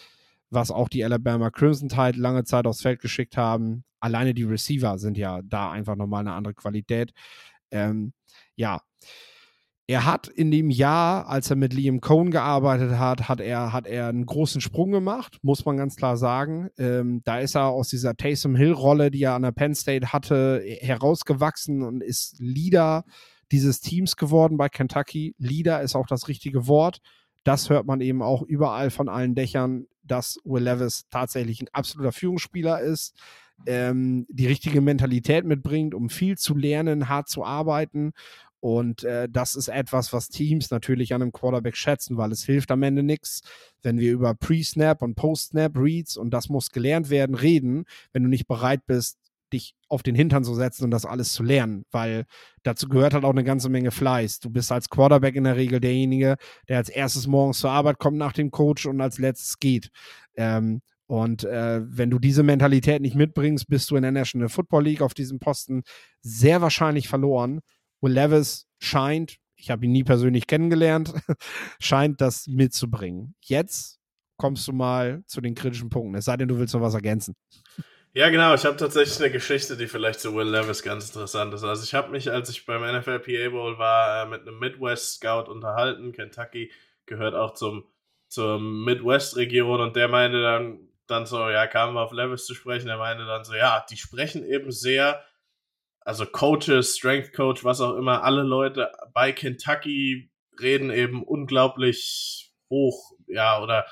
was auch die Alabama Crimson Tide lange Zeit aufs Feld geschickt haben. Alleine die Receiver sind ja da einfach nochmal eine andere Qualität. Ähm, ja, er hat in dem Jahr, als er mit Liam Cohn gearbeitet hat, hat er, hat er einen großen Sprung gemacht, muss man ganz klar sagen. Ähm, da ist er aus dieser Taysom Hill-Rolle, die er an der Penn State hatte, herausgewachsen und ist Leader dieses Teams geworden bei Kentucky. Leader ist auch das richtige Wort. Das hört man eben auch überall von allen Dächern, dass Will Levis tatsächlich ein absoluter Führungsspieler ist, ähm, die richtige Mentalität mitbringt, um viel zu lernen, hart zu arbeiten und äh, das ist etwas, was Teams natürlich an einem Quarterback schätzen, weil es hilft am Ende nichts, wenn wir über Pre-Snap und Post-Snap Reads und das muss gelernt werden reden, wenn du nicht bereit bist, dich auf den Hintern zu setzen und das alles zu lernen, weil dazu gehört halt auch eine ganze Menge Fleiß. Du bist als Quarterback in der Regel derjenige, der als erstes morgens zur Arbeit kommt nach dem Coach und als letztes geht. Ähm, und äh, wenn du diese Mentalität nicht mitbringst, bist du in der National Football League auf diesem Posten sehr wahrscheinlich verloren. Will Levis scheint, ich habe ihn nie persönlich kennengelernt, [laughs] scheint das mitzubringen. Jetzt kommst du mal zu den kritischen Punkten. Es sei denn, du willst noch was ergänzen. Ja, genau. Ich habe tatsächlich eine Geschichte, die vielleicht zu Will Levis ganz interessant ist. Also ich habe mich, als ich beim NFL PA Bowl war, äh, mit einem Midwest Scout unterhalten. Kentucky gehört auch zum zur Midwest-Region und der meinte dann, dann so, ja, kamen wir auf Levis zu sprechen, der meinte dann so, ja, die sprechen eben sehr, also Coaches, Strength Coach, was auch immer, alle Leute bei Kentucky reden eben unglaublich hoch, ja, oder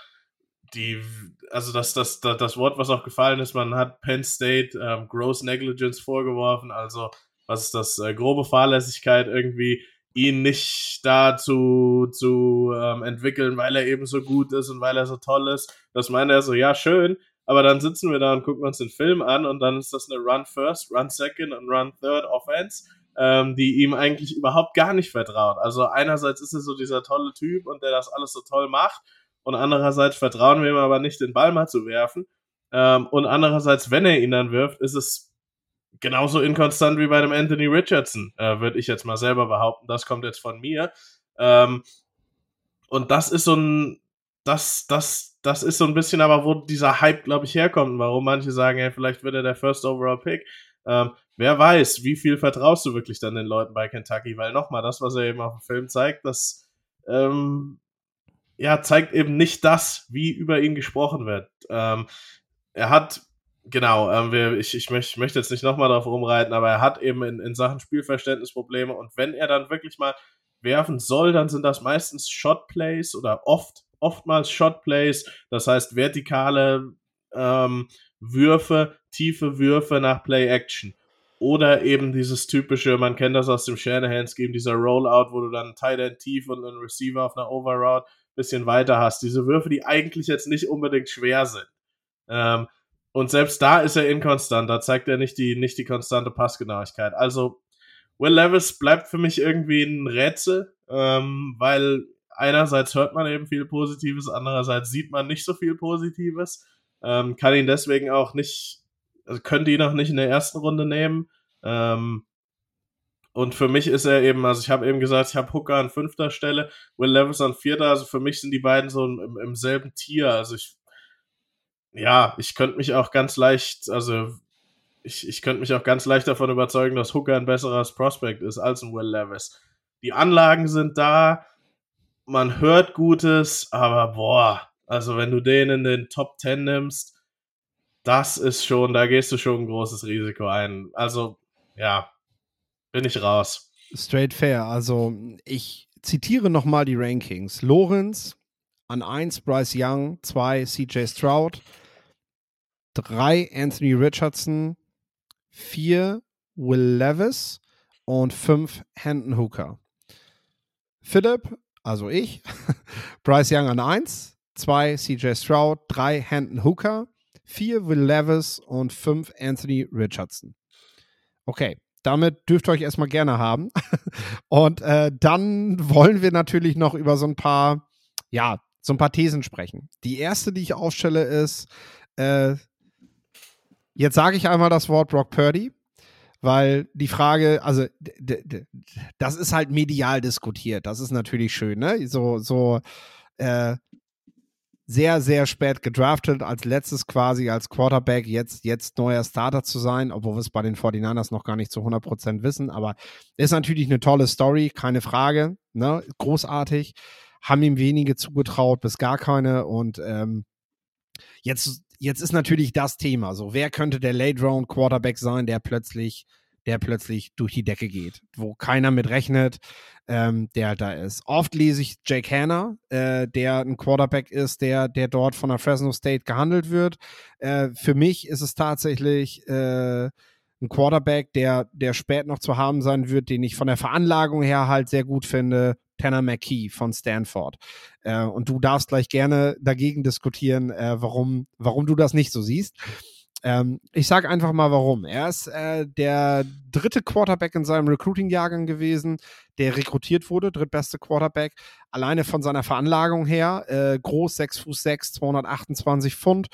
die, also das, das, das, Wort, was auch gefallen ist, man hat Penn State ähm, Gross Negligence vorgeworfen, also was ist das, äh, grobe Fahrlässigkeit irgendwie, ihn nicht da zu, zu ähm, entwickeln, weil er eben so gut ist und weil er so toll ist. Das meint er so, ja, schön, aber dann sitzen wir da und gucken uns den Film an und dann ist das eine Run First, Run Second und Run Third Offense, ähm, die ihm eigentlich überhaupt gar nicht vertraut. Also einerseits ist er so dieser tolle Typ und der das alles so toll macht und andererseits vertrauen wir ihm aber nicht, den Ball mal zu werfen. Ähm, und andererseits, wenn er ihn dann wirft, ist es genauso inkonstant wie bei dem Anthony Richardson, äh, würde ich jetzt mal selber behaupten. Das kommt jetzt von mir. Ähm, und das ist so ein, das, das, das ist so ein bisschen aber, wo dieser Hype, glaube ich, herkommt warum manche sagen, hey, vielleicht wird er der First Overall Pick. Ähm, wer weiß, wie viel vertraust du wirklich dann den Leuten bei Kentucky? Weil nochmal, das, was er eben auf dem Film zeigt, das ähm, ja, zeigt eben nicht das, wie über ihn gesprochen wird. Ähm, er hat genau, ähm, wir, ich, ich, möcht, ich möchte jetzt nicht nochmal darauf rumreiten, aber er hat eben in, in Sachen Spielverständnis Probleme und wenn er dann wirklich mal werfen soll, dann sind das meistens Shotplays oder oft, oftmals Shotplays, das heißt vertikale ähm, Würfe, tiefe Würfe nach Play-Action. Oder eben dieses typische, man kennt das aus dem Shanahan-Scheme, dieser Rollout, wo du dann Tight End tief und einen Receiver auf einer Overroute bisschen weiter hast. Diese Würfe, die eigentlich jetzt nicht unbedingt schwer sind. Ähm, und selbst da ist er inkonstant. Da zeigt er nicht die, nicht die konstante Passgenauigkeit. Also, Will Levis bleibt für mich irgendwie ein Rätsel, ähm, weil einerseits hört man eben viel Positives, andererseits sieht man nicht so viel Positives. Ähm, kann ihn deswegen auch nicht, also könnte ihn auch nicht in der ersten Runde nehmen. Ähm, und für mich ist er eben, also ich habe eben gesagt, ich habe Hooker an fünfter Stelle, Will Levis an vierter, also für mich sind die beiden so im, im selben Tier. Also ich ja, ich könnte mich auch ganz leicht, also ich, ich könnte mich auch ganz leicht davon überzeugen, dass Hooker ein besseres Prospect ist als ein Will Levis. Die Anlagen sind da, man hört Gutes, aber boah, also wenn du den in den Top 10 nimmst, das ist schon, da gehst du schon ein großes Risiko ein. Also, ja, bin ich raus. Straight fair. Also, ich zitiere nochmal die Rankings. Lorenz an 1 Bryce Young, 2 CJ Stroud, 3 Anthony Richardson, 4 Will Levis und 5 Hendon Hooker. Philipp, also ich, [laughs] Bryce Young an 1, 2 CJ Stroud, 3 Hendon Hooker, 4 Will Levis und 5 Anthony Richardson. Okay, damit dürft ihr euch erstmal gerne haben. [laughs] und äh, dann wollen wir natürlich noch über so ein paar, ja, so ein paar Thesen sprechen. Die erste, die ich aufstelle, ist, äh, Jetzt sage ich einmal das Wort Brock Purdy, weil die Frage, also das ist halt medial diskutiert. Das ist natürlich schön, ne? So, so äh, sehr, sehr spät gedraftet, als letztes quasi als Quarterback, jetzt, jetzt neuer Starter zu sein, obwohl wir es bei den 49ers noch gar nicht zu 100% wissen. Aber ist natürlich eine tolle Story, keine Frage. Ne? Großartig. Haben ihm wenige zugetraut, bis gar keine. Und ähm, jetzt jetzt ist natürlich das Thema. So, wer könnte der Late Round Quarterback sein, der plötzlich, der plötzlich durch die Decke geht, wo keiner mit rechnet, ähm, der da ist. Oft lese ich Jake Hanna, äh, der ein Quarterback ist, der, der dort von der Fresno State gehandelt wird. Äh, für mich ist es tatsächlich äh, ein Quarterback, der, der spät noch zu haben sein wird, den ich von der Veranlagung her halt sehr gut finde. Tanner McKee von Stanford. Äh, und du darfst gleich gerne dagegen diskutieren, äh, warum, warum du das nicht so siehst. Ähm, ich sage einfach mal warum. Er ist äh, der dritte Quarterback in seinem Recruiting-Jahrgang gewesen, der rekrutiert wurde, drittbeste Quarterback. Alleine von seiner Veranlagung her, äh, groß, 6 Fuß 6, 228 Pfund.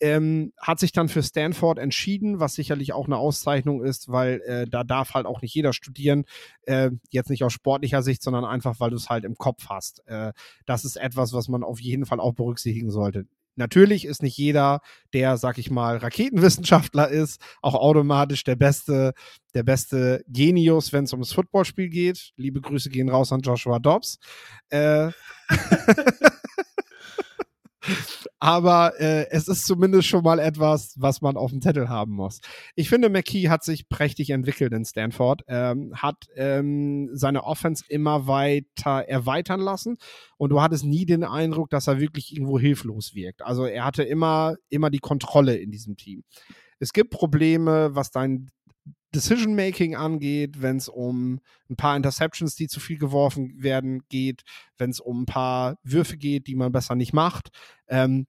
Ähm, hat sich dann für Stanford entschieden, was sicherlich auch eine Auszeichnung ist, weil äh, da darf halt auch nicht jeder studieren. Äh, jetzt nicht aus sportlicher Sicht, sondern einfach, weil du es halt im Kopf hast. Äh, das ist etwas, was man auf jeden Fall auch berücksichtigen sollte natürlich ist nicht jeder, der, sag ich mal, Raketenwissenschaftler [laughs] ist, auch automatisch der beste, der beste Genius, wenn es ums Footballspiel geht. Liebe Grüße gehen raus an Joshua Dobbs. Äh, [laughs] [laughs] aber äh, es ist zumindest schon mal etwas, was man auf dem Zettel haben muss. Ich finde, McKee hat sich prächtig entwickelt in Stanford, ähm, hat ähm, seine Offense immer weiter erweitern lassen und du hattest nie den Eindruck, dass er wirklich irgendwo hilflos wirkt. Also er hatte immer, immer die Kontrolle in diesem Team. Es gibt Probleme, was dein Decision-Making angeht, wenn es um ein paar Interceptions, die zu viel geworfen werden, geht, wenn es um ein paar Würfe geht, die man besser nicht macht. Ähm,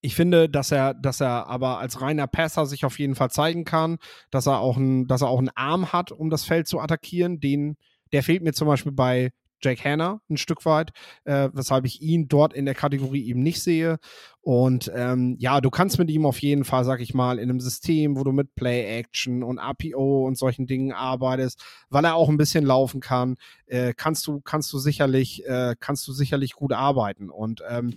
ich finde, dass er, dass er aber als reiner Passer sich auf jeden Fall zeigen kann, dass er auch, ein, dass er auch einen Arm hat, um das Feld zu attackieren. Den, der fehlt mir zum Beispiel bei Jake Hanna ein Stück weit, äh, weshalb ich ihn dort in der Kategorie eben nicht sehe. Und ähm, ja, du kannst mit ihm auf jeden Fall, sag ich mal, in einem System, wo du mit Play-Action und APO und solchen Dingen arbeitest, weil er auch ein bisschen laufen kann, äh, kannst du, kannst du sicherlich, äh, kannst du sicherlich gut arbeiten. Und ähm,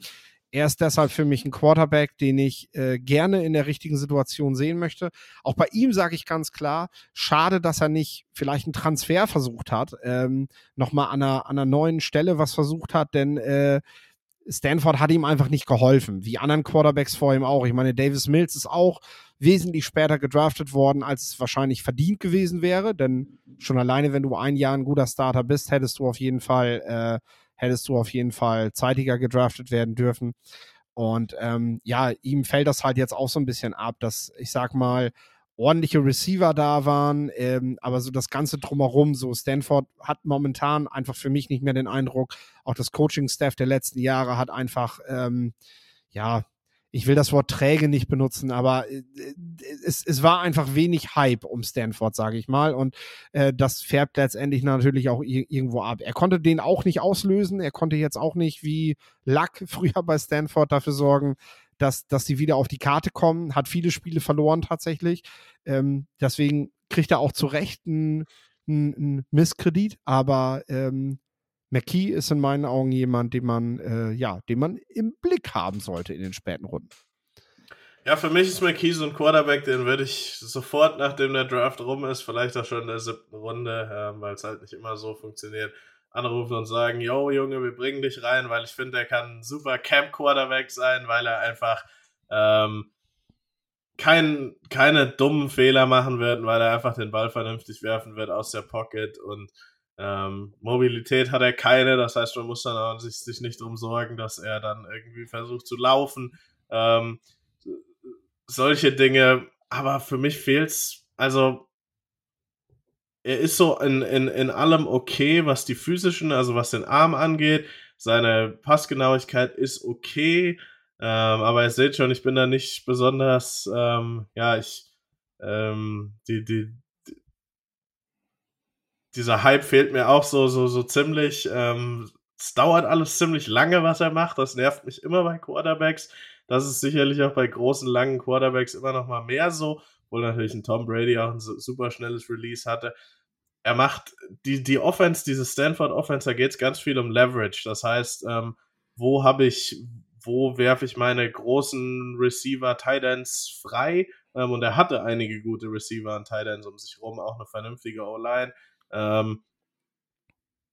er ist deshalb für mich ein Quarterback, den ich äh, gerne in der richtigen Situation sehen möchte. Auch bei ihm sage ich ganz klar, schade, dass er nicht vielleicht einen Transfer versucht hat, ähm, nochmal an einer, an einer neuen Stelle was versucht hat, denn äh, Stanford hat ihm einfach nicht geholfen, wie anderen Quarterbacks vor ihm auch. Ich meine, Davis Mills ist auch wesentlich später gedraftet worden, als es wahrscheinlich verdient gewesen wäre, denn schon alleine, wenn du ein Jahr ein guter Starter bist, hättest du auf jeden Fall äh, hättest du auf jeden Fall zeitiger gedraftet werden dürfen. Und ähm, ja, ihm fällt das halt jetzt auch so ein bisschen ab, dass ich sag mal, ordentliche Receiver da waren, ähm, aber so das Ganze drumherum, so Stanford hat momentan einfach für mich nicht mehr den Eindruck, auch das Coaching-Staff der letzten Jahre hat einfach, ähm, ja, ich will das Wort träge nicht benutzen, aber äh, es, es war einfach wenig Hype um Stanford, sage ich mal. Und äh, das färbt letztendlich natürlich auch irgendwo ab. Er konnte den auch nicht auslösen. Er konnte jetzt auch nicht wie Luck [laughs] früher bei Stanford dafür sorgen, dass, dass sie wieder auf die Karte kommen. Hat viele Spiele verloren tatsächlich. Ähm, deswegen kriegt er auch zu Recht einen, einen Misskredit. Aber ähm, McKee ist in meinen Augen jemand, den man, äh, ja, den man im Blick haben sollte in den späten Runden. Ja, für mich ist McKee so ein Quarterback, den würde ich sofort, nachdem der Draft rum ist, vielleicht auch schon in der siebten Runde, äh, weil es halt nicht immer so funktioniert, anrufen und sagen, yo Junge, wir bringen dich rein, weil ich finde, er kann ein super Camp-Quarterback sein, weil er einfach ähm, kein, keine dummen Fehler machen wird, weil er einfach den Ball vernünftig werfen wird aus der Pocket und ähm, Mobilität hat er keine, das heißt, man muss dann auch sich, sich nicht darum sorgen, dass er dann irgendwie versucht zu laufen. Ähm, solche Dinge, aber für mich fehlt's, also er ist so in, in, in allem okay, was die physischen, also was den Arm angeht. Seine Passgenauigkeit ist okay, ähm, aber ihr seht schon, ich bin da nicht besonders, ähm, ja, ich, ähm, die, die, dieser Hype fehlt mir auch so, so, so ziemlich. Ähm, es dauert alles ziemlich lange, was er macht. Das nervt mich immer bei Quarterbacks. Das ist sicherlich auch bei großen, langen Quarterbacks immer noch mal mehr so, obwohl natürlich ein Tom Brady auch ein super schnelles Release hatte. Er macht die, die Offense, diese Stanford Offense, da geht es ganz viel um Leverage. Das heißt, ähm, wo habe ich, wo werfe ich meine großen Receiver, Tight Ends frei? Ähm, und er hatte einige gute Receiver und Tight Ends um sich rum, auch eine vernünftige O-Line. Ähm,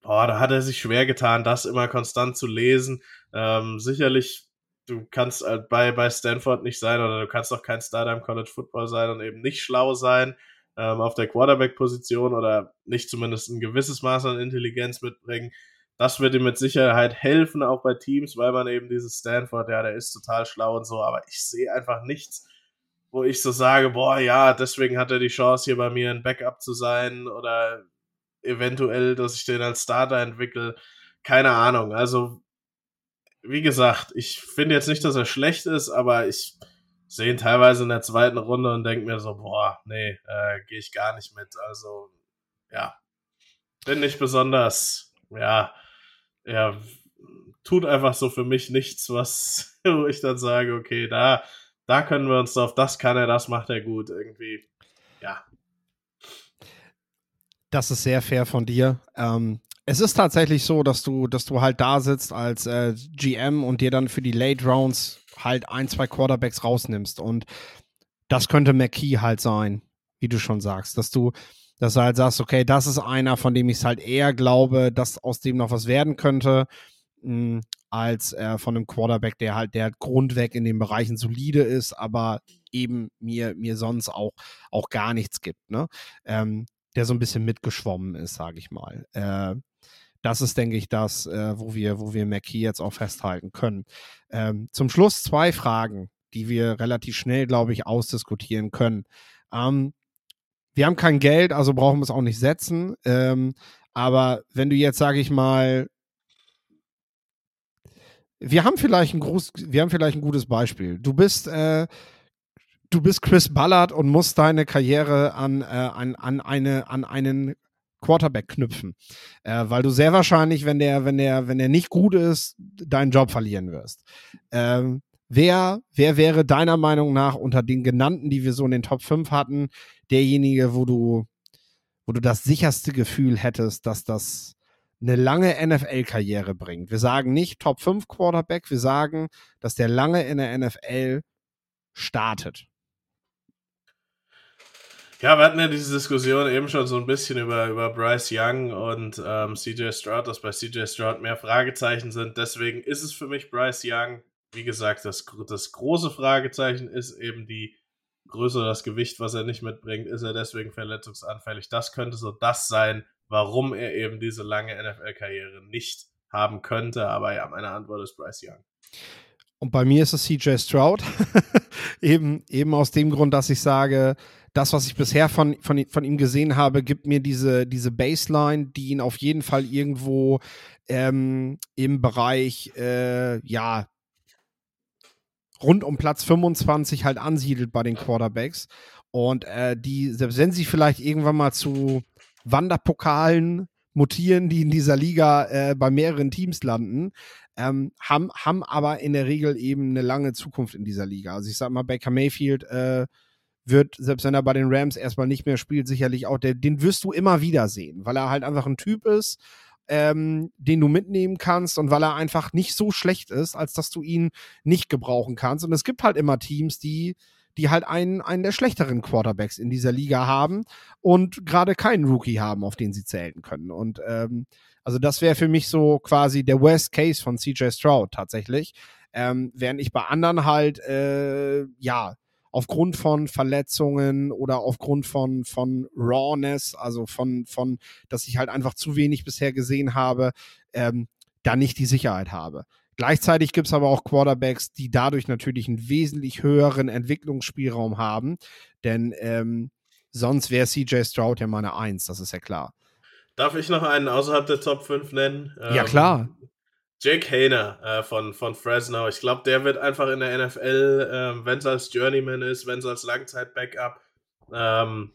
boah, da hat er sich schwer getan, das immer konstant zu lesen. Ähm, sicherlich, du kannst halt bei, bei Stanford nicht sein oder du kannst auch kein Starter im College Football sein und eben nicht schlau sein ähm, auf der Quarterback-Position oder nicht zumindest ein gewisses Maß an Intelligenz mitbringen. Das wird ihm mit Sicherheit helfen, auch bei Teams, weil man eben dieses Stanford, ja, der ist total schlau und so, aber ich sehe einfach nichts, wo ich so sage, boah, ja, deswegen hat er die Chance, hier bei mir ein Backup zu sein oder eventuell, dass ich den als Starter entwickle. Keine Ahnung. Also, wie gesagt, ich finde jetzt nicht, dass er schlecht ist, aber ich sehe ihn teilweise in der zweiten Runde und denke mir so, boah, nee, äh, gehe ich gar nicht mit. Also, ja, bin nicht besonders, ja, ja, tut einfach so für mich nichts, was, [laughs] wo ich dann sage, okay, da, da können wir uns auf das kann er, das macht er gut irgendwie. Ja, das ist sehr fair von dir. Ähm, es ist tatsächlich so, dass du, dass du halt da sitzt als äh, GM und dir dann für die Late Rounds halt ein, zwei Quarterbacks rausnimmst. Und das könnte McKee halt sein, wie du schon sagst, dass du, dass du halt sagst, okay, das ist einer, von dem ich es halt eher glaube, dass aus dem noch was werden könnte, mh, hm, als äh, von einem Quarterback, der halt, der halt grundweg in den Bereichen solide ist, aber eben mir, mir sonst auch, auch gar nichts gibt, ne? Ähm, der so ein bisschen mitgeschwommen ist, sage ich mal. Äh, das ist, denke ich, das, äh, wo wir, wo wir McKee jetzt auch festhalten können. Ähm, zum Schluss zwei Fragen, die wir relativ schnell, glaube ich, ausdiskutieren können. Ähm, wir haben kein Geld, also brauchen wir es auch nicht setzen. Ähm, aber wenn du jetzt, sage ich mal, wir haben vielleicht ein groß, wir haben vielleicht ein gutes Beispiel. Du bist, äh, du bist Chris Ballard und musst deine Karriere an, äh, an, an, eine, an einen Quarterback knüpfen. Äh, weil du sehr wahrscheinlich, wenn der, wenn der, wenn der nicht gut ist, deinen Job verlieren wirst. Ähm, wer, wer wäre deiner Meinung nach unter den genannten, die wir so in den Top 5 hatten, derjenige, wo du, wo du das sicherste Gefühl hättest, dass das eine lange NFL-Karriere bringt? Wir sagen nicht Top 5 Quarterback, wir sagen, dass der lange in der NFL startet. Ja, wir hatten ja diese Diskussion eben schon so ein bisschen über, über Bryce Young und ähm, CJ Stroud, dass bei CJ Stroud mehr Fragezeichen sind. Deswegen ist es für mich Bryce Young. Wie gesagt, das, das große Fragezeichen ist eben die Größe, das Gewicht, was er nicht mitbringt. Ist er deswegen verletzungsanfällig? Das könnte so das sein, warum er eben diese lange NFL-Karriere nicht haben könnte. Aber ja, meine Antwort ist Bryce Young. Und bei mir ist es CJ Stroud. [laughs] eben, eben aus dem Grund, dass ich sage, das, was ich bisher von, von, von ihm gesehen habe, gibt mir diese, diese Baseline, die ihn auf jeden Fall irgendwo ähm, im Bereich, äh, ja, rund um Platz 25 halt ansiedelt bei den Quarterbacks. Und äh, die, selbst wenn sie vielleicht irgendwann mal zu Wanderpokalen mutieren, die in dieser Liga äh, bei mehreren Teams landen, ähm, haben, haben aber in der Regel eben eine lange Zukunft in dieser Liga. Also ich sag mal, Baker Mayfield äh, wird, selbst wenn er bei den Rams erstmal nicht mehr spielt, sicherlich auch, der, den wirst du immer wieder sehen, weil er halt einfach ein Typ ist, ähm, den du mitnehmen kannst und weil er einfach nicht so schlecht ist, als dass du ihn nicht gebrauchen kannst. Und es gibt halt immer Teams, die, die halt einen, einen der schlechteren Quarterbacks in dieser Liga haben und gerade keinen Rookie haben, auf den sie zählen können. Und ähm, also das wäre für mich so quasi der Worst Case von CJ Stroud tatsächlich. Ähm, während ich bei anderen halt, äh, ja, aufgrund von Verletzungen oder aufgrund von, von Rawness, also von, von, dass ich halt einfach zu wenig bisher gesehen habe, ähm, da nicht die Sicherheit habe. Gleichzeitig gibt es aber auch Quarterbacks, die dadurch natürlich einen wesentlich höheren Entwicklungsspielraum haben, denn ähm, sonst wäre CJ Stroud ja meine Eins, das ist ja klar. Darf ich noch einen außerhalb der Top 5 nennen? Ja, klar. Jake Hayner äh, von, von Fresno. Ich glaube, der wird einfach in der NFL, ähm, wenn es als Journeyman ist, wenn es als Langzeit-Backup, ähm,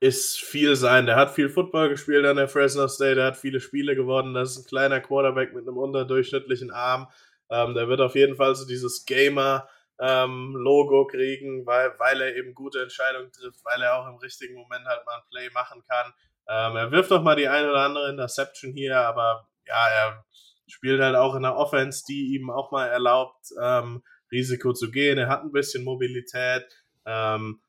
ist viel sein. Der hat viel Football gespielt an der Fresno State, der hat viele Spiele gewonnen. Das ist ein kleiner Quarterback mit einem unterdurchschnittlichen Arm. Ähm, der wird auf jeden Fall so dieses Gamer-Logo ähm, kriegen, weil, weil er eben gute Entscheidungen trifft, weil er auch im richtigen Moment halt mal ein Play machen kann. Ähm, er wirft auch mal die eine oder andere Interception hier, aber ja, er spielt halt auch in einer Offense, die ihm auch mal erlaubt, ähm, Risiko zu gehen. Er hat ein bisschen Mobilität. Ähm,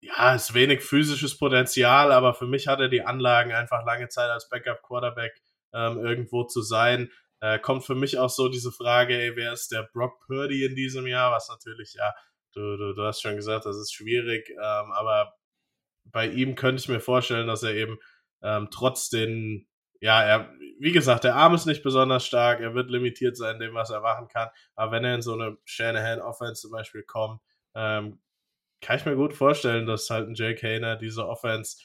ja, ist wenig physisches Potenzial, aber für mich hat er die Anlagen, einfach lange Zeit als Backup-Quarterback ähm, irgendwo zu sein. Äh, kommt für mich auch so diese Frage, ey, wer ist der Brock Purdy in diesem Jahr? Was natürlich, ja, du, du, du hast schon gesagt, das ist schwierig, ähm, aber bei ihm könnte ich mir vorstellen, dass er eben ähm, trotz den ja, er, wie gesagt, der Arm ist nicht besonders stark, er wird limitiert sein in dem, was er machen kann. Aber wenn er in so eine Shanahan-Offense zum Beispiel kommt, ähm, kann ich mir gut vorstellen, dass halt ein Jake Hayner diese Offense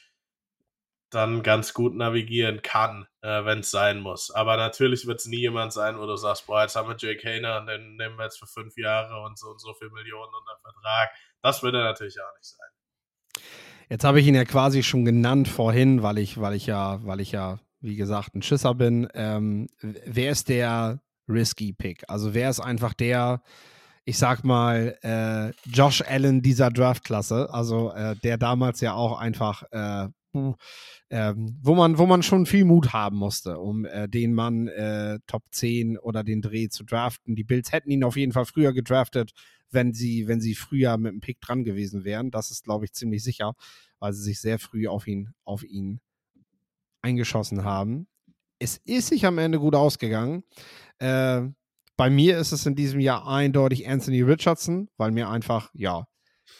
dann ganz gut navigieren kann, äh, wenn es sein muss. Aber natürlich wird es nie jemand sein, wo du sagst, boah, jetzt haben wir Jake Hayner und den nehmen wir jetzt für fünf Jahre und so und so viel Millionen unter Vertrag. Das wird er natürlich auch nicht sein. Jetzt habe ich ihn ja quasi schon genannt vorhin, weil ich, weil ich ja, weil ich ja wie gesagt, ein Schisser bin, ähm, wer ist der risky Pick? Also wer ist einfach der, ich sag mal, äh, Josh Allen dieser Draftklasse, also äh, der damals ja auch einfach äh, ähm, wo man, wo man schon viel Mut haben musste, um äh, den Mann äh, Top 10 oder den Dreh zu draften. Die Bills hätten ihn auf jeden Fall früher gedraftet, wenn sie, wenn sie früher mit dem Pick dran gewesen wären. Das ist, glaube ich, ziemlich sicher, weil sie sich sehr früh auf ihn, auf ihn eingeschossen haben. Es ist sich am Ende gut ausgegangen. Äh, bei mir ist es in diesem Jahr eindeutig Anthony Richardson, weil mir einfach, ja,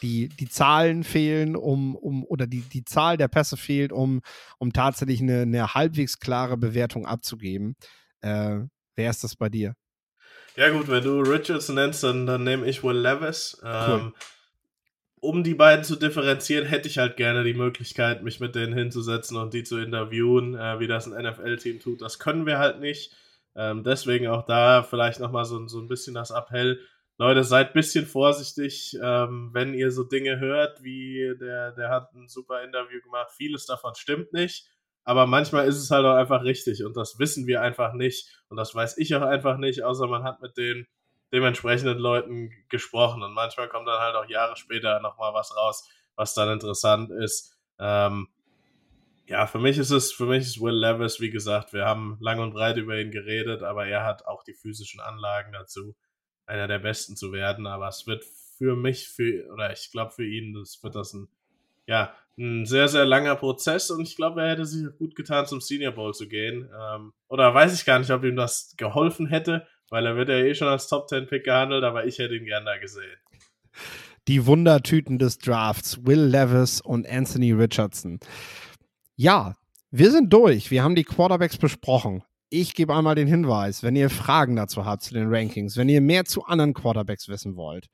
die, die Zahlen fehlen, um, um oder die, die Zahl der Pässe fehlt, um, um tatsächlich eine, eine halbwegs klare Bewertung abzugeben. Äh, wer ist das bei dir? Ja, gut, wenn du Richardson nennst, dann, dann nehme ich Will Levis. Ähm, cool. Um die beiden zu differenzieren, hätte ich halt gerne die Möglichkeit, mich mit denen hinzusetzen und die zu interviewen, äh, wie das ein NFL-Team tut. Das können wir halt nicht. Ähm, deswegen auch da vielleicht nochmal so, so ein bisschen das Appell. Leute, seid ein bisschen vorsichtig, ähm, wenn ihr so Dinge hört, wie der, der hat ein super Interview gemacht. Vieles davon stimmt nicht, aber manchmal ist es halt auch einfach richtig und das wissen wir einfach nicht und das weiß ich auch einfach nicht, außer man hat mit den dementsprechenden Leuten gesprochen und manchmal kommt dann halt auch Jahre später nochmal was raus, was dann interessant ist. Ähm, ja, für mich ist es, für mich ist Will Levis, wie gesagt, wir haben lang und breit über ihn geredet, aber er hat auch die physischen Anlagen dazu, einer der Besten zu werden. Aber es wird für mich, für, oder ich glaube für ihn, das wird das ein, ja, ein sehr, sehr langer Prozess und ich glaube, er hätte sich gut getan, zum Senior Bowl zu gehen. Ähm, oder weiß ich gar nicht, ob ihm das geholfen hätte, weil er wird ja eh schon als Top 10 Pick gehandelt, aber ich hätte ihn gern da gesehen. Die Wundertüten des Drafts, Will Levis und Anthony Richardson. Ja, wir sind durch. Wir haben die Quarterbacks besprochen. Ich gebe einmal den Hinweis, wenn ihr Fragen dazu habt zu den Rankings, wenn ihr mehr zu anderen Quarterbacks wissen wollt,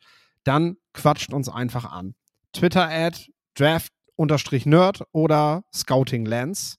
dann quatscht uns einfach an. Twitter at draft-nerd oder Scouting Lens.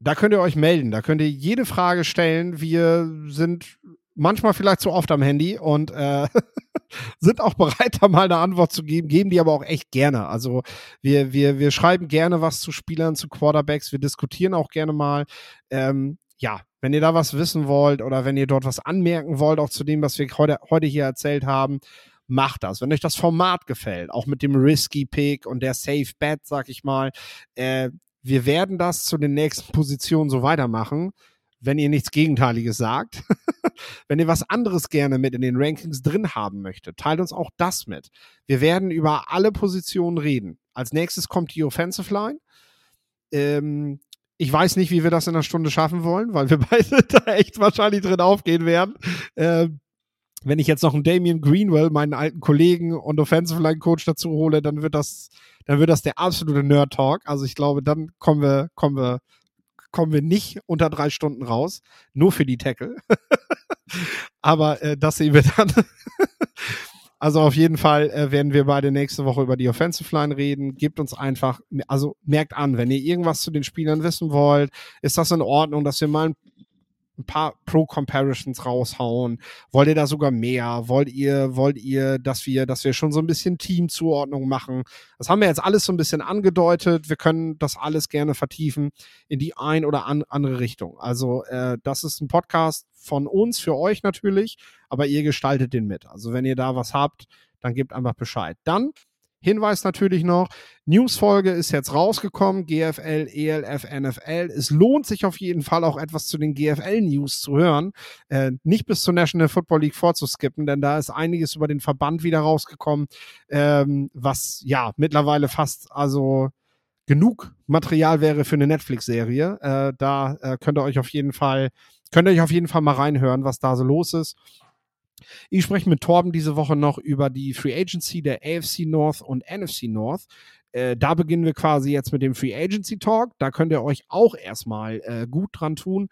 Da könnt ihr euch melden, da könnt ihr jede Frage stellen. Wir sind manchmal vielleicht zu oft am Handy und äh, [laughs] sind auch bereit, da mal eine Antwort zu geben, geben die aber auch echt gerne. Also wir, wir, wir schreiben gerne was zu Spielern, zu Quarterbacks, wir diskutieren auch gerne mal. Ähm, ja, wenn ihr da was wissen wollt oder wenn ihr dort was anmerken wollt, auch zu dem, was wir heute, heute hier erzählt haben, macht das. Wenn euch das Format gefällt, auch mit dem Risky Pick und der Safe Bet, sag ich mal, äh, wir werden das zu den nächsten Positionen so weitermachen wenn ihr nichts Gegenteiliges sagt. [laughs] wenn ihr was anderes gerne mit in den Rankings drin haben möchtet, teilt uns auch das mit. Wir werden über alle Positionen reden. Als nächstes kommt die Offensive Line. Ähm, ich weiß nicht, wie wir das in einer Stunde schaffen wollen, weil wir [laughs] beide da echt wahrscheinlich drin aufgehen werden. Ähm, wenn ich jetzt noch einen Damian Greenwell, meinen alten Kollegen und Offensive Line Coach dazu hole, dann wird das, dann wird das der absolute Nerd Talk. Also ich glaube, dann kommen wir, kommen wir kommen wir nicht unter drei Stunden raus, nur für die Tackle. [laughs] Aber äh, das sehen wir dann. [laughs] also auf jeden Fall äh, werden wir beide nächste Woche über die Offensive Line reden. Gebt uns einfach, also merkt an, wenn ihr irgendwas zu den Spielern wissen wollt, ist das in Ordnung, dass wir mal ein ein paar Pro-Comparisons raushauen? Wollt ihr da sogar mehr? Wollt ihr, wollt ihr, dass wir, dass wir schon so ein bisschen Teamzuordnung machen? Das haben wir jetzt alles so ein bisschen angedeutet. Wir können das alles gerne vertiefen in die ein oder an, andere Richtung. Also, äh, das ist ein Podcast von uns, für euch natürlich, aber ihr gestaltet den mit. Also, wenn ihr da was habt, dann gebt einfach Bescheid. Dann Hinweis natürlich noch, Newsfolge ist jetzt rausgekommen, GFL, ELF, NFL. Es lohnt sich auf jeden Fall auch etwas zu den GFL-News zu hören, äh, nicht bis zur National Football League vorzuskippen, denn da ist einiges über den Verband wieder rausgekommen, ähm, was ja mittlerweile fast also genug Material wäre für eine Netflix-Serie. Äh, da äh, könnt ihr euch auf jeden Fall könnt ihr euch auf jeden Fall mal reinhören, was da so los ist. Ich spreche mit Torben diese Woche noch über die Free Agency der AFC North und NFC North. Äh, da beginnen wir quasi jetzt mit dem Free Agency Talk. Da könnt ihr euch auch erstmal äh, gut dran tun.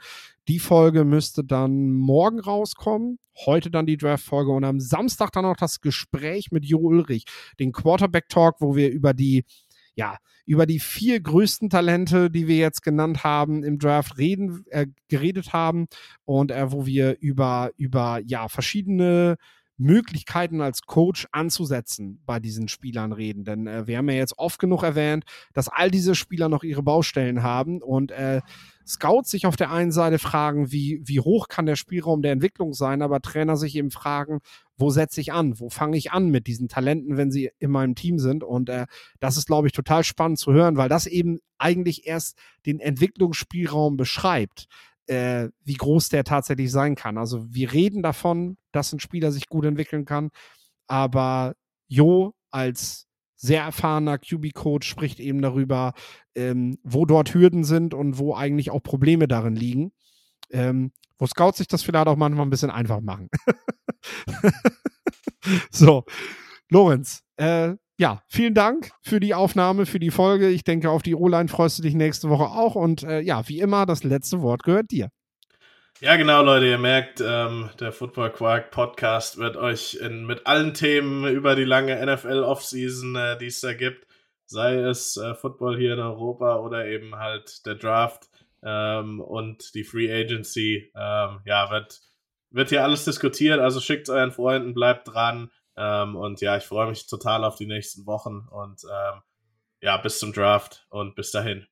Die Folge müsste dann morgen rauskommen. Heute dann die Draft-Folge und am Samstag dann noch das Gespräch mit Jo Ulrich, den Quarterback-Talk, wo wir über die ja, über die vier größten Talente, die wir jetzt genannt haben im Draft, reden, äh, geredet haben und äh, wo wir über, über ja, verschiedene Möglichkeiten als Coach anzusetzen bei diesen Spielern reden. Denn äh, wir haben ja jetzt oft genug erwähnt, dass all diese Spieler noch ihre Baustellen haben und äh, Scouts sich auf der einen Seite fragen, wie, wie hoch kann der Spielraum der Entwicklung sein, aber Trainer sich eben fragen, wo setze ich an, wo fange ich an mit diesen Talenten, wenn sie in meinem Team sind. Und äh, das ist, glaube ich, total spannend zu hören, weil das eben eigentlich erst den Entwicklungsspielraum beschreibt, äh, wie groß der tatsächlich sein kann. Also wir reden davon, dass ein Spieler sich gut entwickeln kann, aber Jo als sehr erfahrener QB-Coach spricht eben darüber, ähm, wo dort Hürden sind und wo eigentlich auch Probleme darin liegen. Ähm, wo Scouts sich das vielleicht auch manchmal ein bisschen einfach machen. [laughs] so, Lorenz, äh, ja, vielen Dank für die Aufnahme, für die Folge. Ich denke, auf die O-Line freust du dich nächste Woche auch. Und äh, ja, wie immer, das letzte Wort gehört dir. Ja, genau, Leute, ihr merkt, ähm, der Football Quark Podcast wird euch in, mit allen Themen über die lange NFL Offseason, äh, die es da gibt, sei es äh, Football hier in Europa oder eben halt der Draft ähm, und die Free Agency, ähm, ja, wird, wird hier alles diskutiert. Also schickt euren Freunden, bleibt dran. Ähm, und ja, ich freue mich total auf die nächsten Wochen und ähm, ja, bis zum Draft und bis dahin.